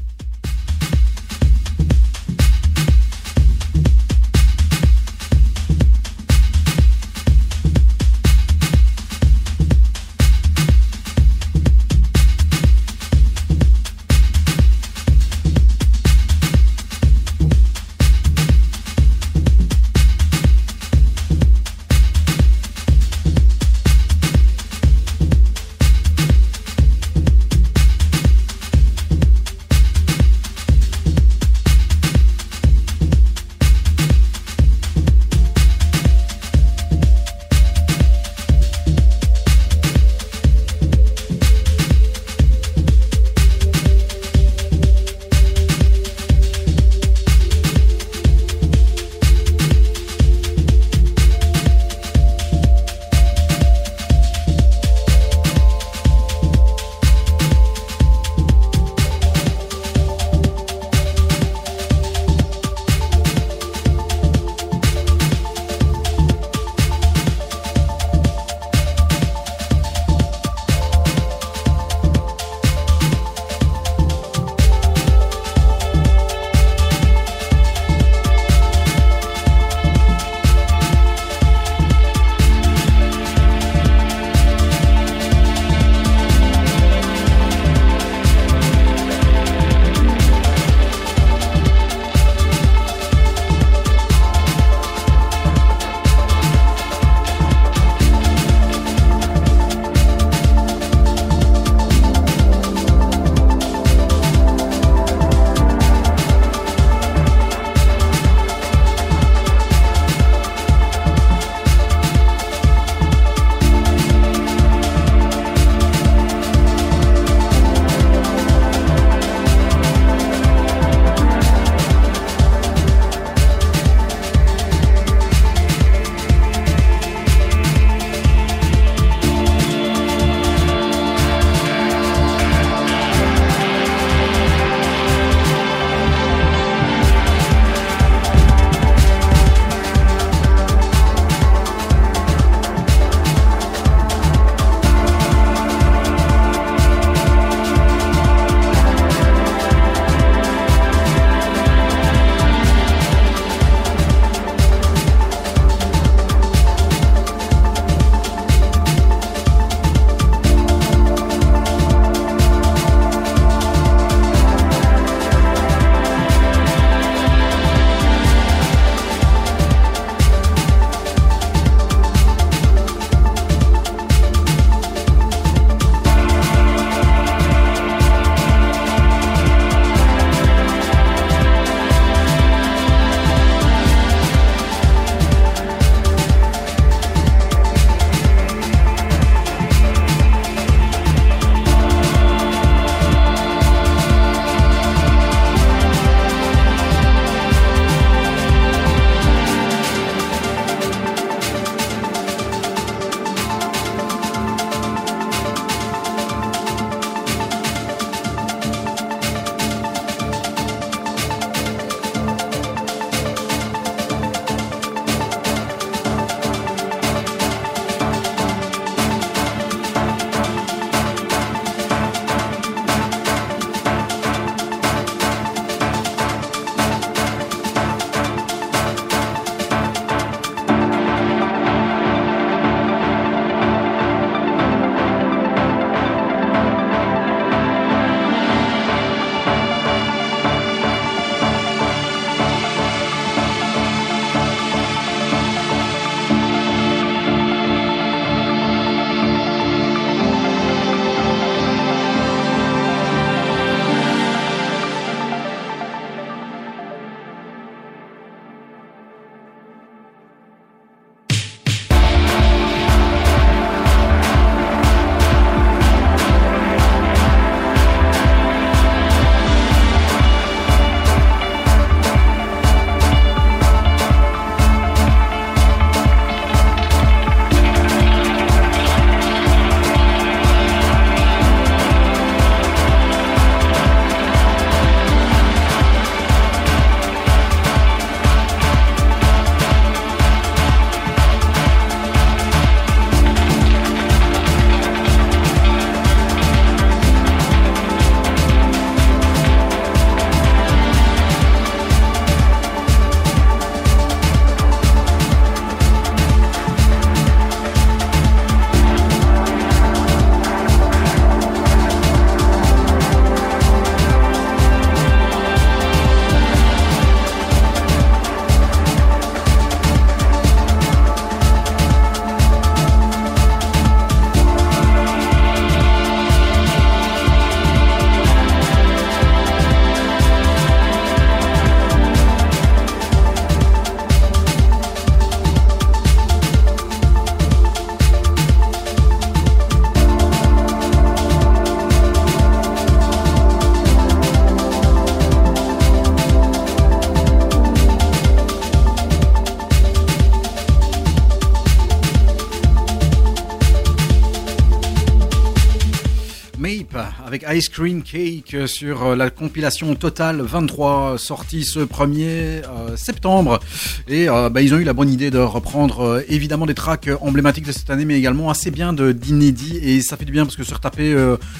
Ice Cream Cake sur euh, la compilation Total 23 sortie ce 1er euh, septembre. Et euh, bah, ils ont eu la bonne idée de reprendre évidemment des tracks emblématiques de cette année, mais également assez bien d'inédits. Et ça fait du bien parce que se retaper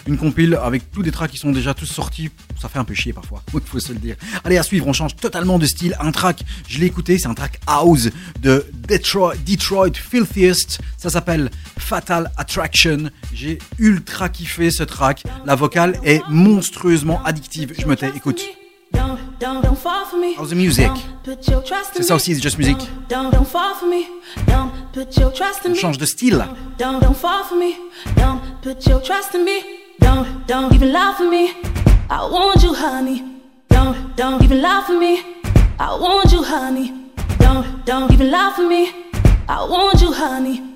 une compile avec tous des tracks qui sont déjà tous sortis, ça fait un peu chier parfois, il faut se le dire. Allez, à suivre, on change totalement de style. Un track, je l'ai écouté, c'est un track house de Detroit, Detroit Filthiest. Ça s'appelle Fatal Attraction. J'ai ultra kiffé ce track. La vocale est monstrueusement addictive. Je me tais, écoute. The music? C'est ça aussi, c'est Just Music. On change de style. Don't, even for me. I want you, honey. Don't, don't even for me. I want you, honey. Don't, don't even for me. I want you, honey.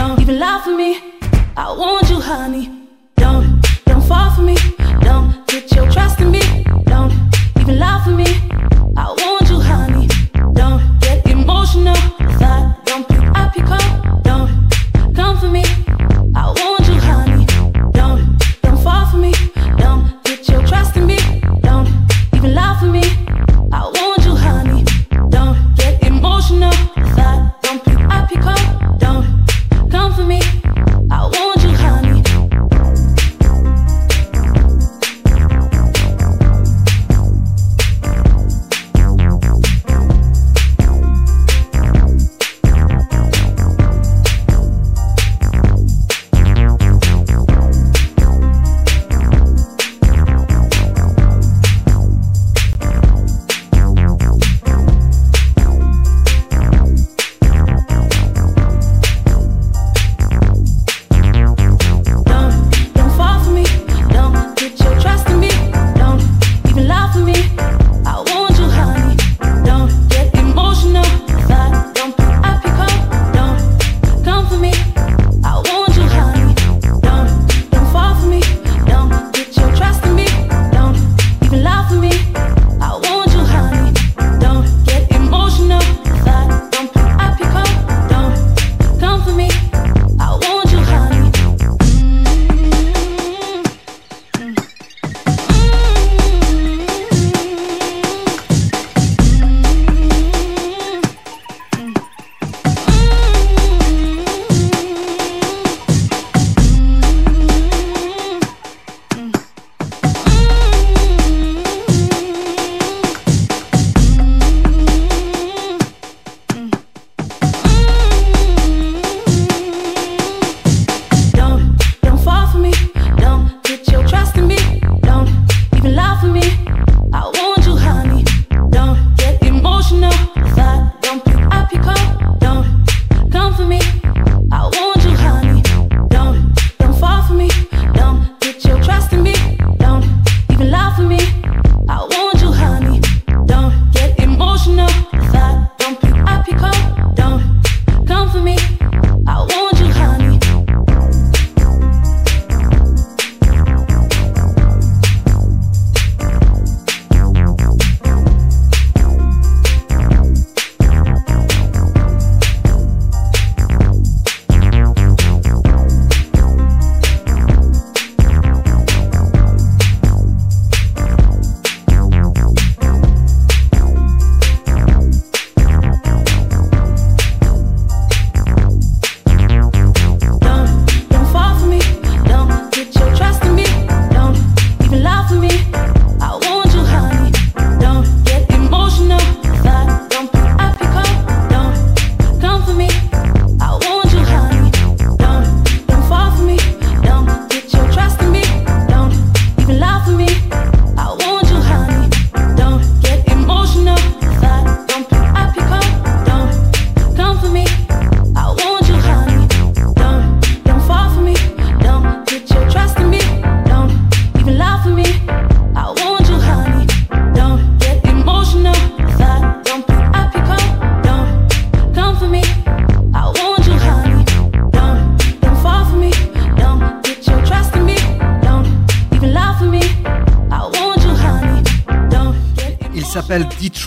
Don't, even lie for me. I want you, honey. Don't, don't fall for me. Don't put your trust in me. Don't even lie for me. I want you, honey. Don't get emotional. Don't pick up your call. Don't come for me. I want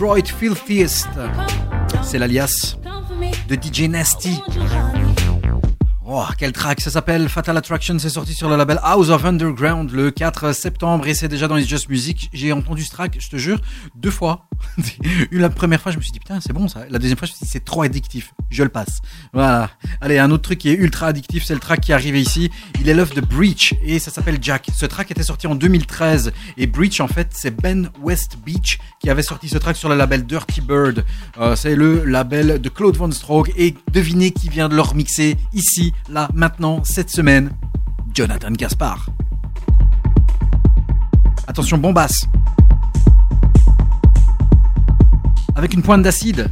Detroit Filthiest. C'est l'alias de DJ Nasty. Oh, quel track Ça s'appelle Fatal Attraction. C'est sorti sur le label House of Underground le 4 septembre et c'est déjà dans les Just Music. J'ai entendu ce track, je te jure, deux fois. Une la première fois, je me suis dit putain, c'est bon ça. La deuxième fois, je me suis dit c'est trop addictif. Je le passe. Voilà. Allez, un autre truc qui est ultra addictif, c'est le track qui arrivé ici. Il est l'œuvre de Breach et ça s'appelle Jack. Ce track était sorti en 2013 et Breach en fait, c'est Ben West Beach qui avait sorti ce track sur le label Dirty Bird. Euh, c'est le label de Claude Von Stroke et devinez qui vient de le remixer ici, là, maintenant, cette semaine. Jonathan Gaspard. Attention, bombasse. Avec une pointe d'acide.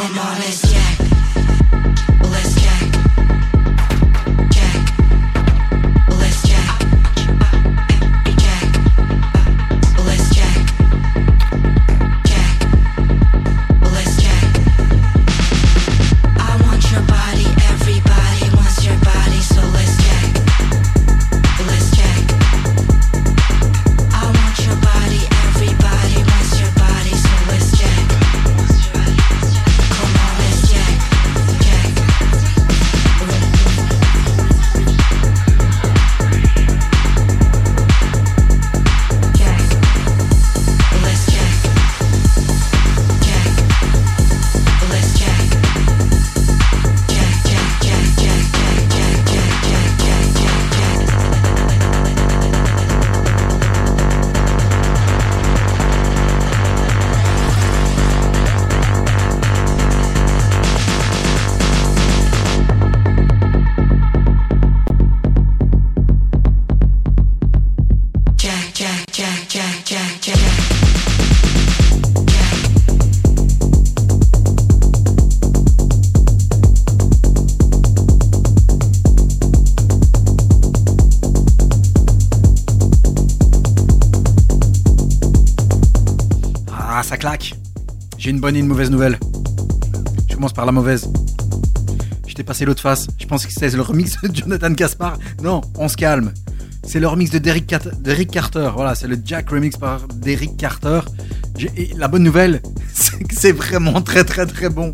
Michael Morris, yeah. Bonne et une mauvaise nouvelle. Je commence par la mauvaise. Je t'ai passé l'autre face. Je pense que c'est le remix de Jonathan Gaspar. Non, on se calme. C'est le remix de Derrick, Carter. Voilà, c'est le Jack remix par Derrick Carter. La bonne nouvelle, c'est que c'est vraiment très très très bon.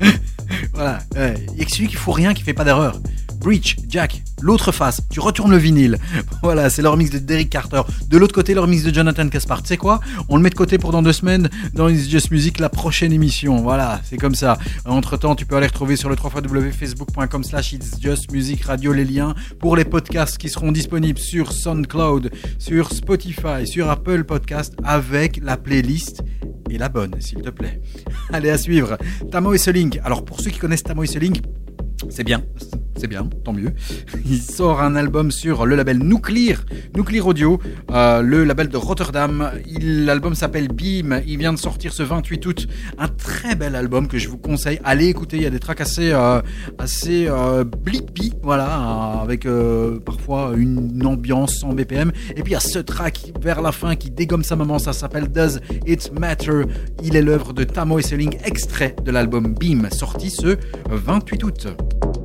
voilà, il y a que celui qui fout rien qui fait pas d'erreur. Breach, Jack, l'autre face, tu retournes le vinyle. Voilà, c'est le remix de Derrick Carter. De l'autre côté, le remix de Jonathan Caspar. Tu sais quoi? On le met de côté pour dans deux semaines dans It's Just Music, la prochaine émission. Voilà, c'est comme ça. Entre temps, tu peux aller retrouver sur le www.facebook.com slash It's Just Music Radio les liens pour les podcasts qui seront disponibles sur SoundCloud, sur Spotify, sur Apple Podcast avec la playlist et la bonne, s'il te plaît. Allez, à suivre. Tamo et Selink. Alors, pour ceux qui connaissent Tamo et Selink, c'est bien, c'est bien, tant mieux. Il sort un album sur le label Nuclear, Nuclear Audio, euh, le label de Rotterdam. L'album s'appelle Beam. Il vient de sortir ce 28 août. Un très bel album que je vous conseille. Allez écouter. Il y a des tracks assez, euh, assez euh, blippy, voilà, euh, avec euh, parfois une ambiance en BPM. Et puis il y a ce track vers la fin qui dégomme sa maman. Ça s'appelle Does It Matter? Il est l'œuvre de Tamo Esseling, extrait de l'album Beam, sorti ce 28 août. Thank you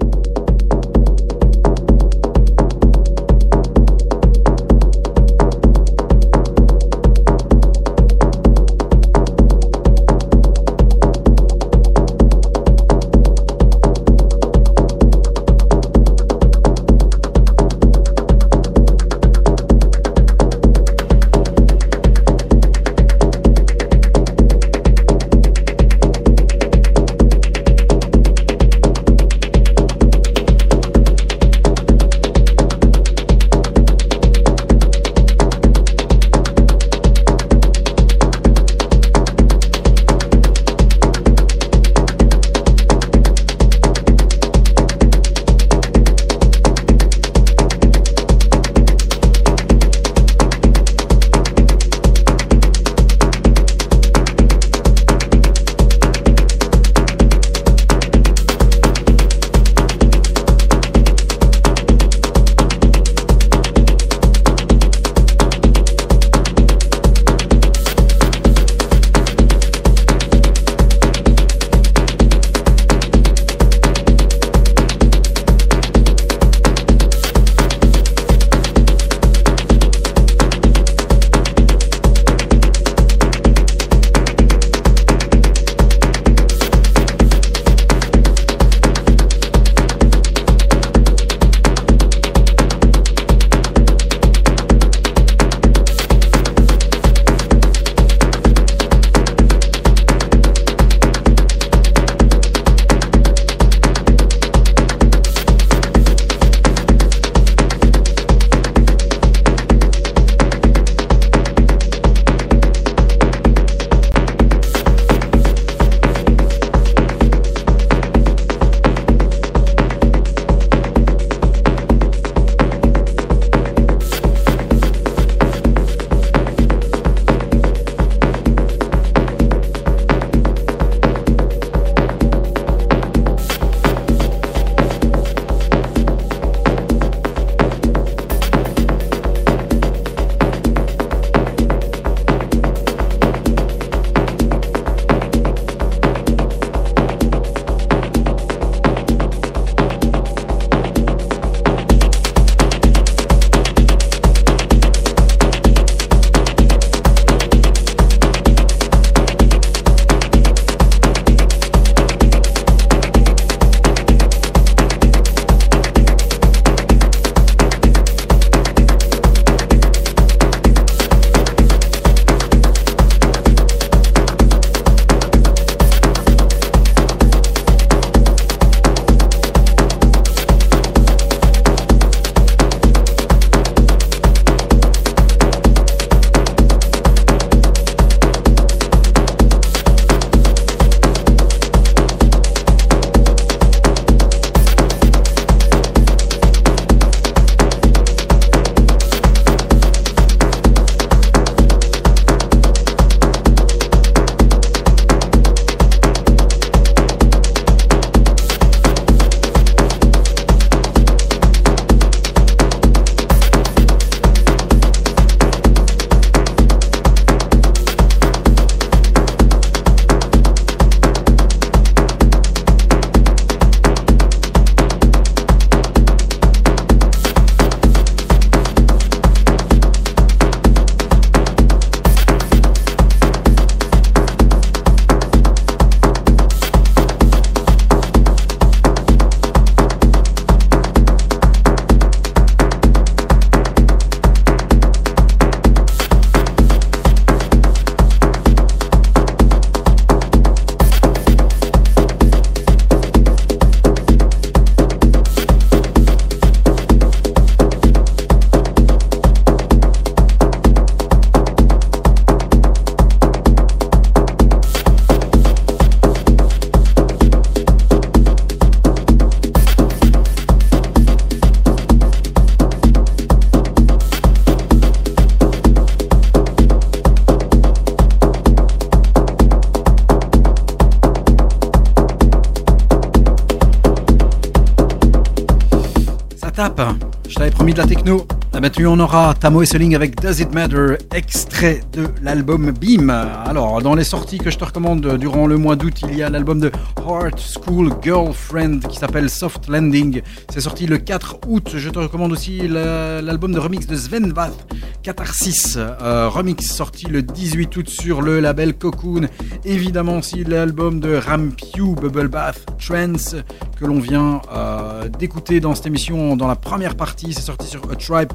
tape. Je t'avais promis de la techno. Ah bah tu en auras Tamo Esseling avec Does It Matter, extrait de l'album Beam. Alors, dans les sorties que je te recommande durant le mois d'août, il y a l'album de Heart School Girlfriend qui s'appelle Soft Landing. C'est sorti le 4 août. Je te recommande aussi la- l'album de remix de Sven Vath, Catharsis. Euh, remix sorti le 18 août sur le label Cocoon. Évidemment aussi l'album de Rampew, Bubble Bath, Trance, que l'on vient euh, d'écouter dans cette émission dans la première partie. C'est sorti sur A Tribe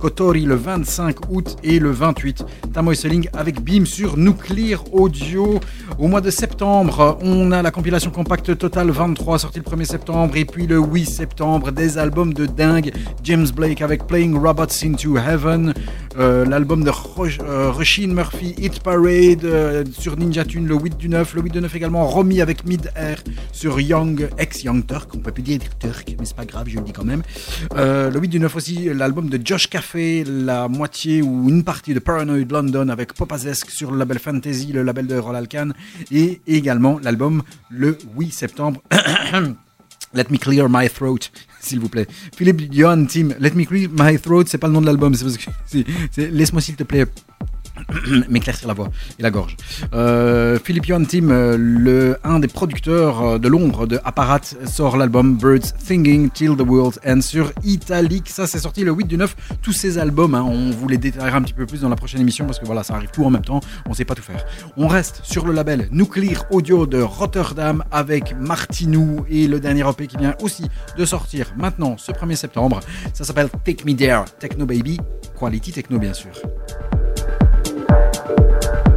Kotori le 25 août et le 28. Tamoy Selling avec Beam sur Nuclear Audio. Au mois de septembre, on a la compilation compacte Total 23 sortie le 1er septembre et puis le 8 septembre des albums de dingue. James Blake avec Playing Robots into Heaven. Euh, L'album de Ro- euh, Murphy Hit Parade euh, sur Ninja Tune le 8 du 9. Le 8 du 9 également Romy avec Mid Air sur Young, ex-Young Turk. On peut plus dire Turk, mais c'est pas grave, je le dis quand même. Le 8 du 9 aussi, l'album de Josh Café, la moitié ou une partie de Paranoid London avec Popazesque sur le label Fantasy, le label de Roland Khan. Et également l'album le 8 septembre. Let me clear my throat, s'il vous plaît. Philippe Johan Tim, Let me clear my throat, c'est pas le nom de l'album, c'est c'est- c'est laisse-moi s'il te plaît m'éclaircir la voix et la gorge. Euh, Philippe Tim, euh, le, un des producteurs euh, de l'ombre de Apparat, sort l'album Birds Thinking Till the World Ends sur Italic. Ça, c'est sorti le 8 du 9. Tous ces albums, hein, on vous les détaillera un petit peu plus dans la prochaine émission parce que voilà, ça arrive tout en même temps. On sait pas tout faire. On reste sur le label Nuclear Audio de Rotterdam avec Martinou et le dernier EP qui vient aussi de sortir maintenant ce 1er septembre. Ça s'appelle Take Me There, Techno Baby, Quality Techno bien sûr. thank you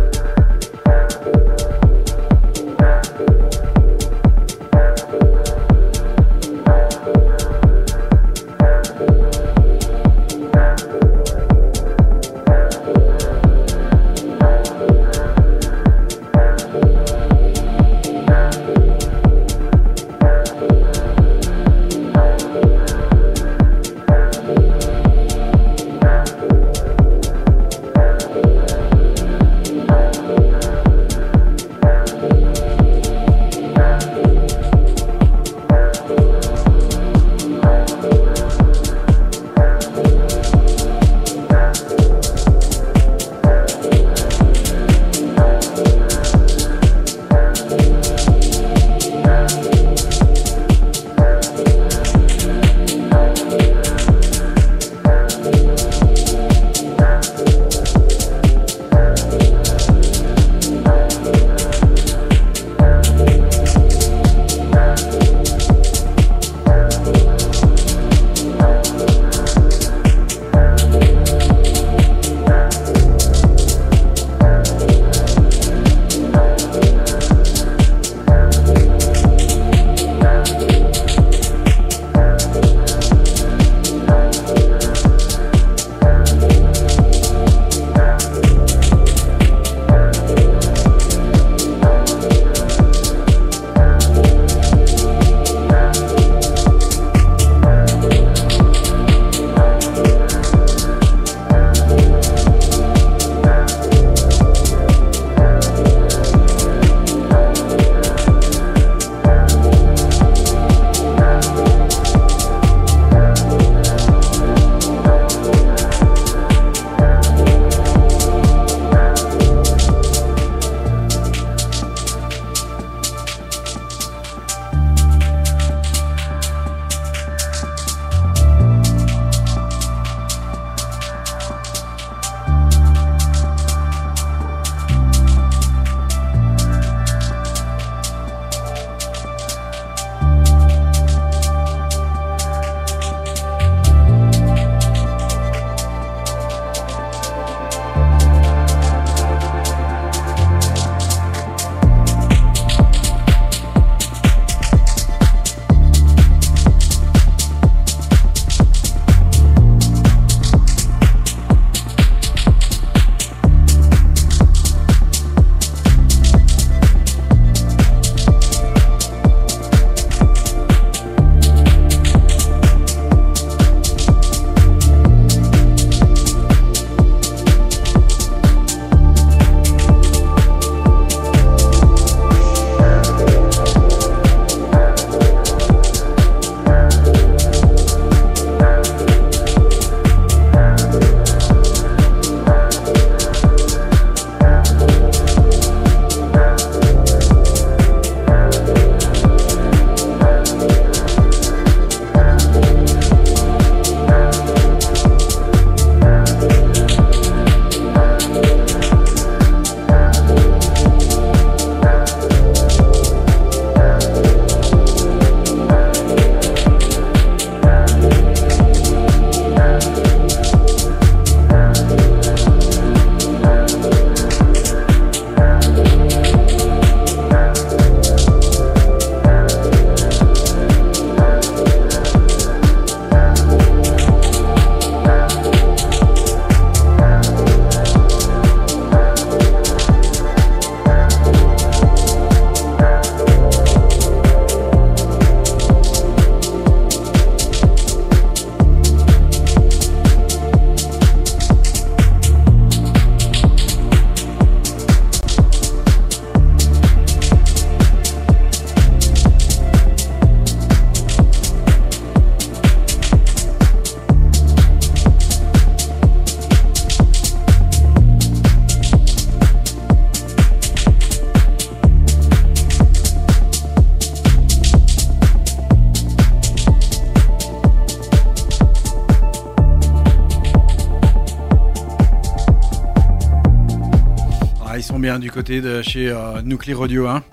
du côté de chez euh, Nuclear Audio. Hein.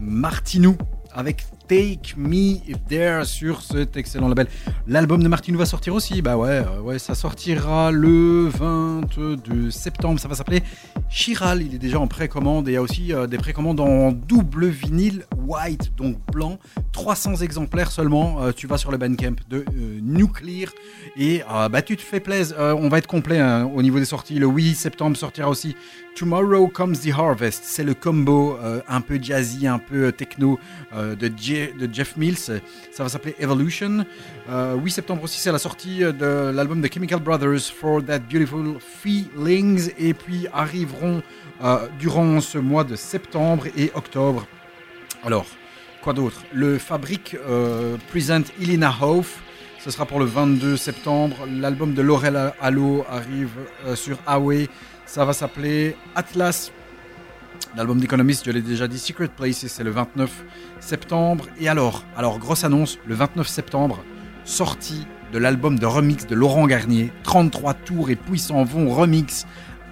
Martinou avec Take Me There sur cet excellent label. L'album de Martinou va sortir aussi. Bah ouais, euh, ouais, ça sortira le 22 septembre. Ça va s'appeler Chiral. Il est déjà en précommande et il y a aussi euh, des précommandes en double vinyle white, donc blanc. 300 exemplaires seulement. Tu vas sur le Bandcamp de Nuclear et bah tu te fais plaisir. On va être complet hein, au niveau des sorties. Le 8 septembre sortira aussi Tomorrow Comes the Harvest. C'est le combo euh, un peu jazzy, un peu techno euh, de, Je- de Jeff Mills. Ça va s'appeler Evolution. Euh, 8 septembre aussi, c'est la sortie de l'album de Chemical Brothers For That Beautiful Feelings. Et puis arriveront euh, durant ce mois de septembre et octobre. Alors, quoi d'autre? Le Fabrique euh, Present Ilina Hof. Ce sera pour le 22 septembre. L'album de Laurel Allo arrive euh, sur Huawei. Ça va s'appeler Atlas. L'album d'Economist, je l'ai déjà dit, Secret Places, c'est le 29 septembre. Et alors, alors grosse annonce, le 29 septembre, sortie de l'album de remix de Laurent Garnier, 33 tours et puissants vont remix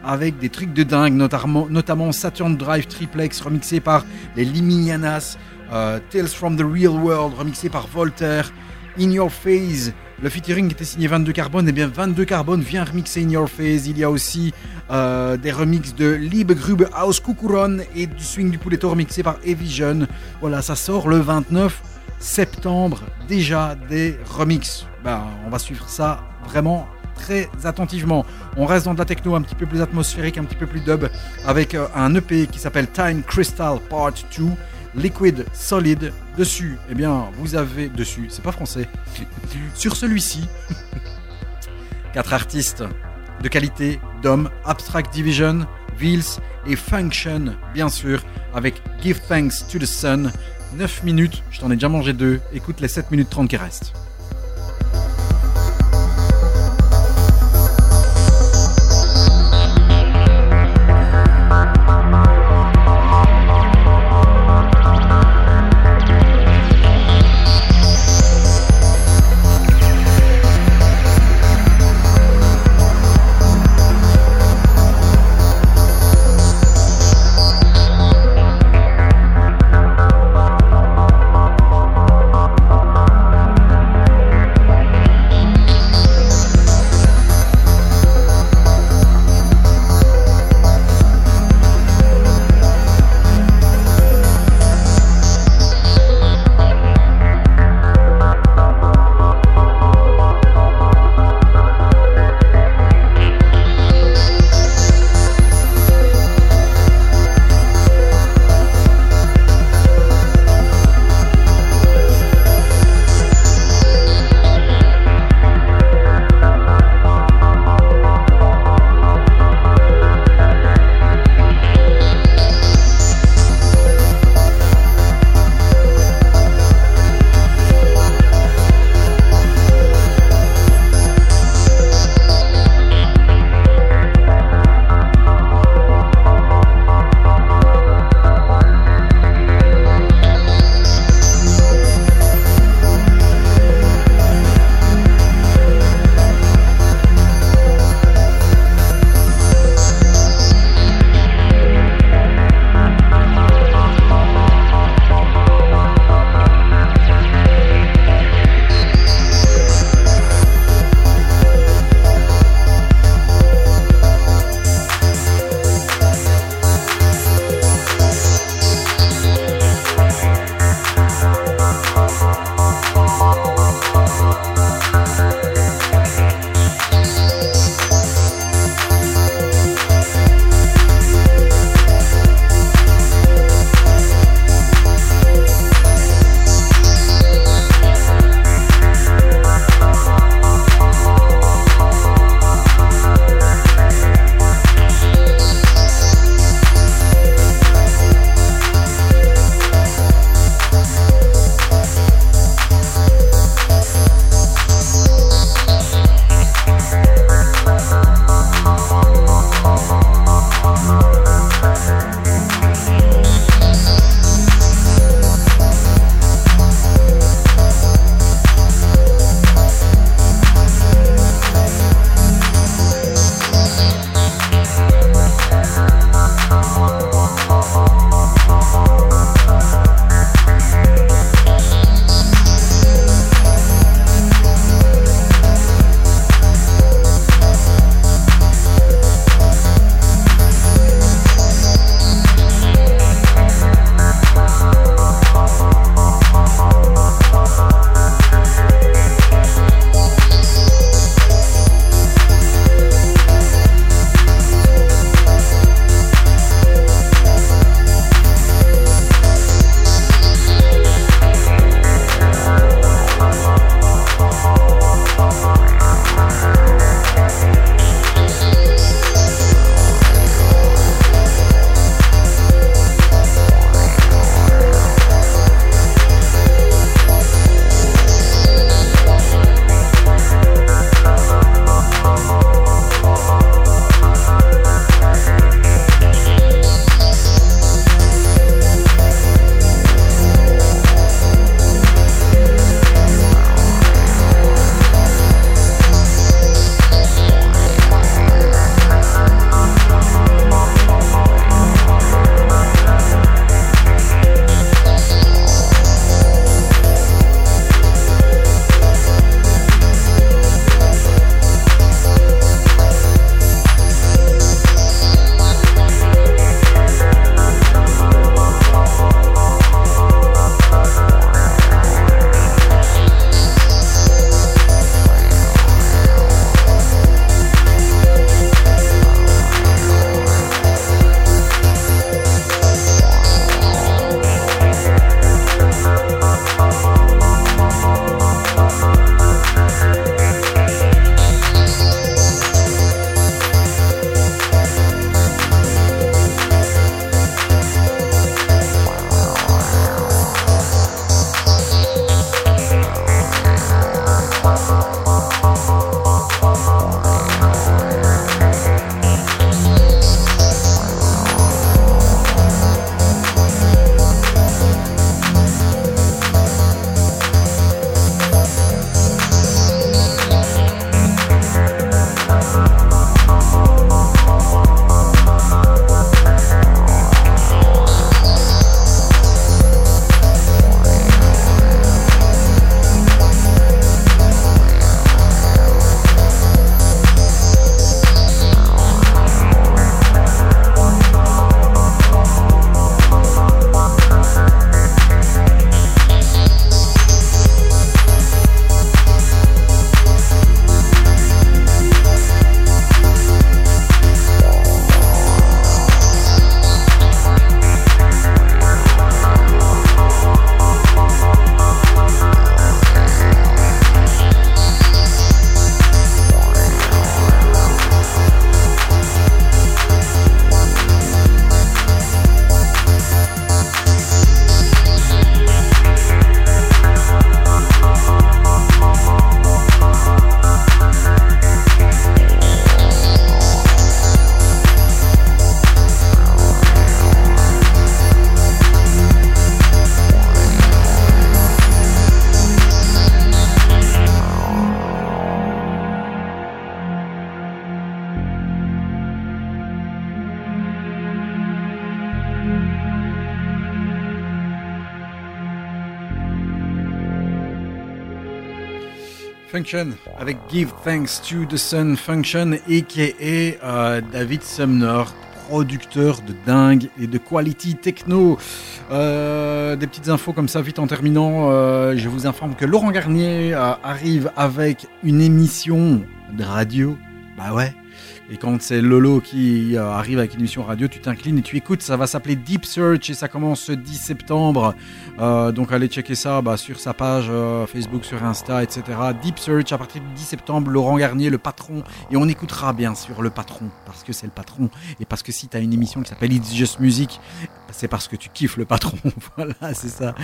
avec des trucs de dingue, notamment, Saturn Drive Triplex remixé par les Liminianas, euh, Tales from the Real World remixé par Voltaire, In Your Phase, le featuring était signé 22 Carbone, et bien 22 Carbone vient remixer In Your Phase. Il y a aussi euh, des remixes de Liebe Grube House Kukuron et du Swing du Pouletto remixé par Evision. Voilà, ça sort le 29 septembre. Déjà des remixes. Ben, on va suivre ça vraiment très attentivement. On reste dans de la techno un petit peu plus atmosphérique, un petit peu plus dub, avec euh, un EP qui s'appelle Time Crystal Part 2. Liquid Solid. Dessus, eh bien, vous avez dessus, c'est pas français. Sur celui-ci, quatre artistes de qualité d'hommes, Abstract Division, Vils et Function, bien sûr, avec Give Thanks to the Sun. 9 minutes, je t'en ai déjà mangé deux. Écoute les 7 minutes 30 qui restent. Function avec Give Thanks to the Sun Function aka euh, David Sumner producteur de dingue et de quality techno. Euh, des petites infos comme ça vite en terminant. euh, je vous informe que Laurent Garnier arrive avec une émission de radio. Bah ouais. Et quand c'est Lolo qui euh, arrive avec une émission radio, tu t'inclines et tu écoutes. Ça va s'appeler Deep Search et ça commence ce 10 septembre. Euh, donc allez checker ça bah, sur sa page euh, Facebook, sur Insta, etc. Deep Search à partir du 10 septembre. Laurent Garnier, le patron. Et on écoutera bien sûr le patron parce que c'est le patron. Et parce que si tu as une émission qui s'appelle It's Just Music, c'est parce que tu kiffes le patron. voilà, c'est ça.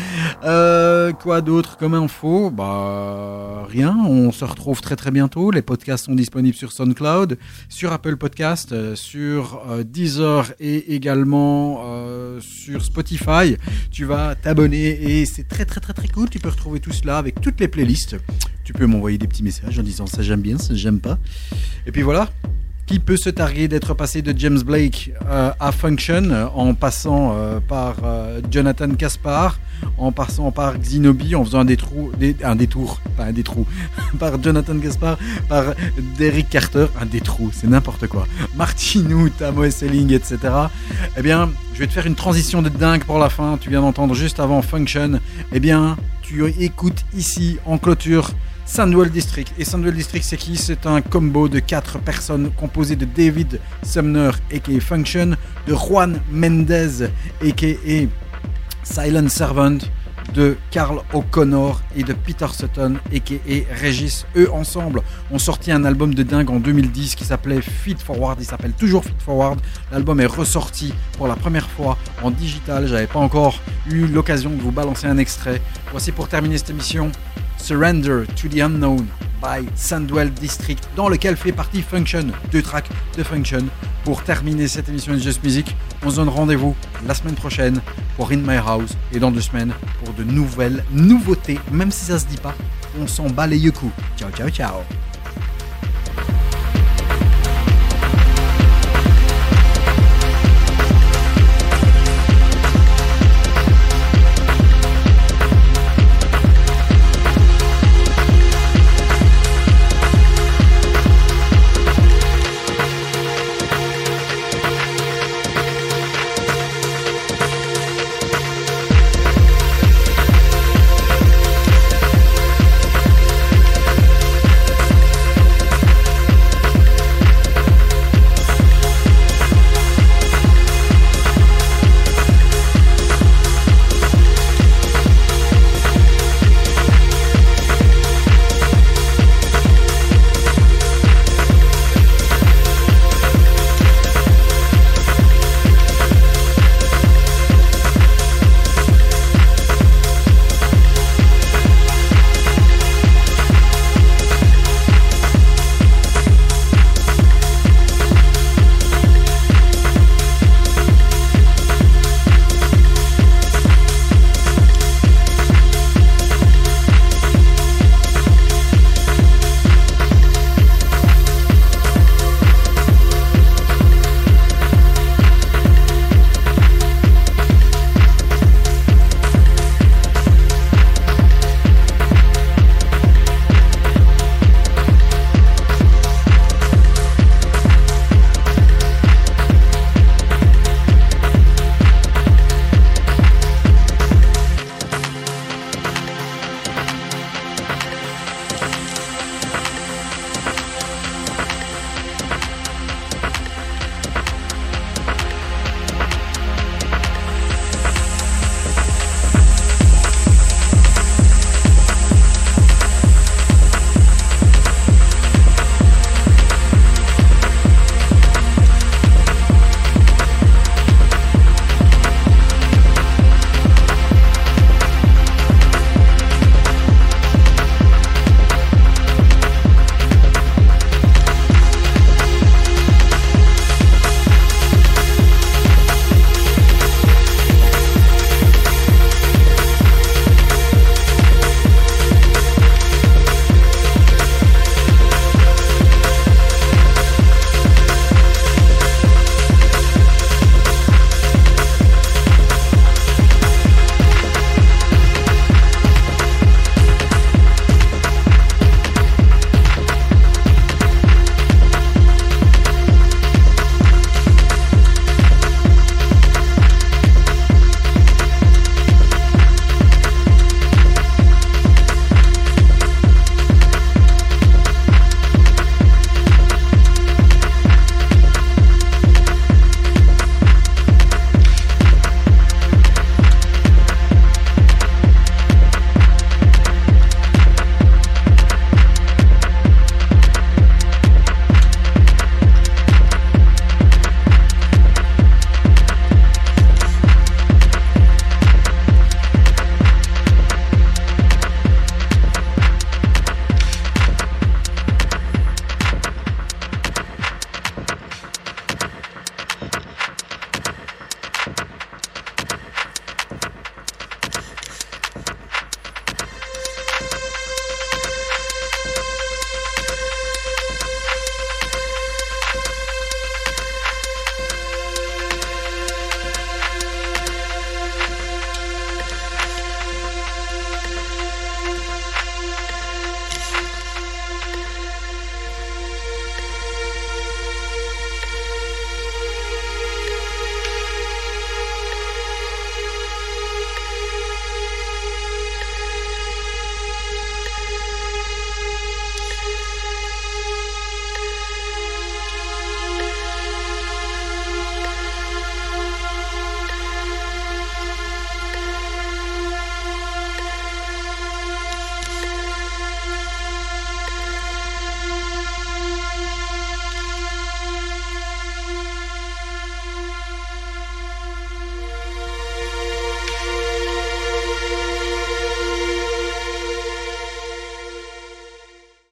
Quoi d'autre comme info? Bah rien. On se retrouve très très bientôt. Les podcasts sont disponibles sur SoundCloud, sur Apple Podcast, euh, sur euh, Deezer et également euh, sur Spotify. Tu vas t'abonner et c'est très très très très cool. Tu peux retrouver tout cela avec toutes les playlists. Tu peux m'envoyer des petits messages en disant ça j'aime bien, ça j'aime pas. Et puis voilà. Qui peut se targuer d'être passé de James Blake euh, à Function euh, en passant euh, par euh, Jonathan Caspar, en passant par Xinobi, en faisant un détour, un détour, pas un détrou, par Jonathan Caspar, par Derek Carter, un détrou, c'est n'importe quoi, Martinou, Tamo Esseling, etc. Eh bien, je vais te faire une transition de dingue pour la fin. Tu viens d'entendre juste avant Function. Eh bien, tu écoutes ici en clôture Sandwell District. Et Sandwell District, c'est qui? C'est un combo de quatre personnes composé de David Sumner, a.k.a. Function, de Juan Mendez, a.k.a. Silent Servant, de Carl O'Connor et de Peter Sutton, a.k.a. Regis. Eux, ensemble, ont sorti un album de dingue en 2010 qui s'appelait Feed Forward. Il s'appelle toujours Feed Forward. L'album est ressorti pour la première fois en digital. J'avais pas encore eu l'occasion de vous balancer un extrait. Voici pour terminer cette émission Surrender to the Unknown by Sandwell District, dans lequel fait partie Function, deux tracks de Function. Pour terminer cette émission de Just Music, on se donne rendez-vous la semaine prochaine pour In My House et dans deux semaines pour de nouvelles nouveautés, même si ça se dit pas, on s'en bat les coups. Ciao, ciao, ciao.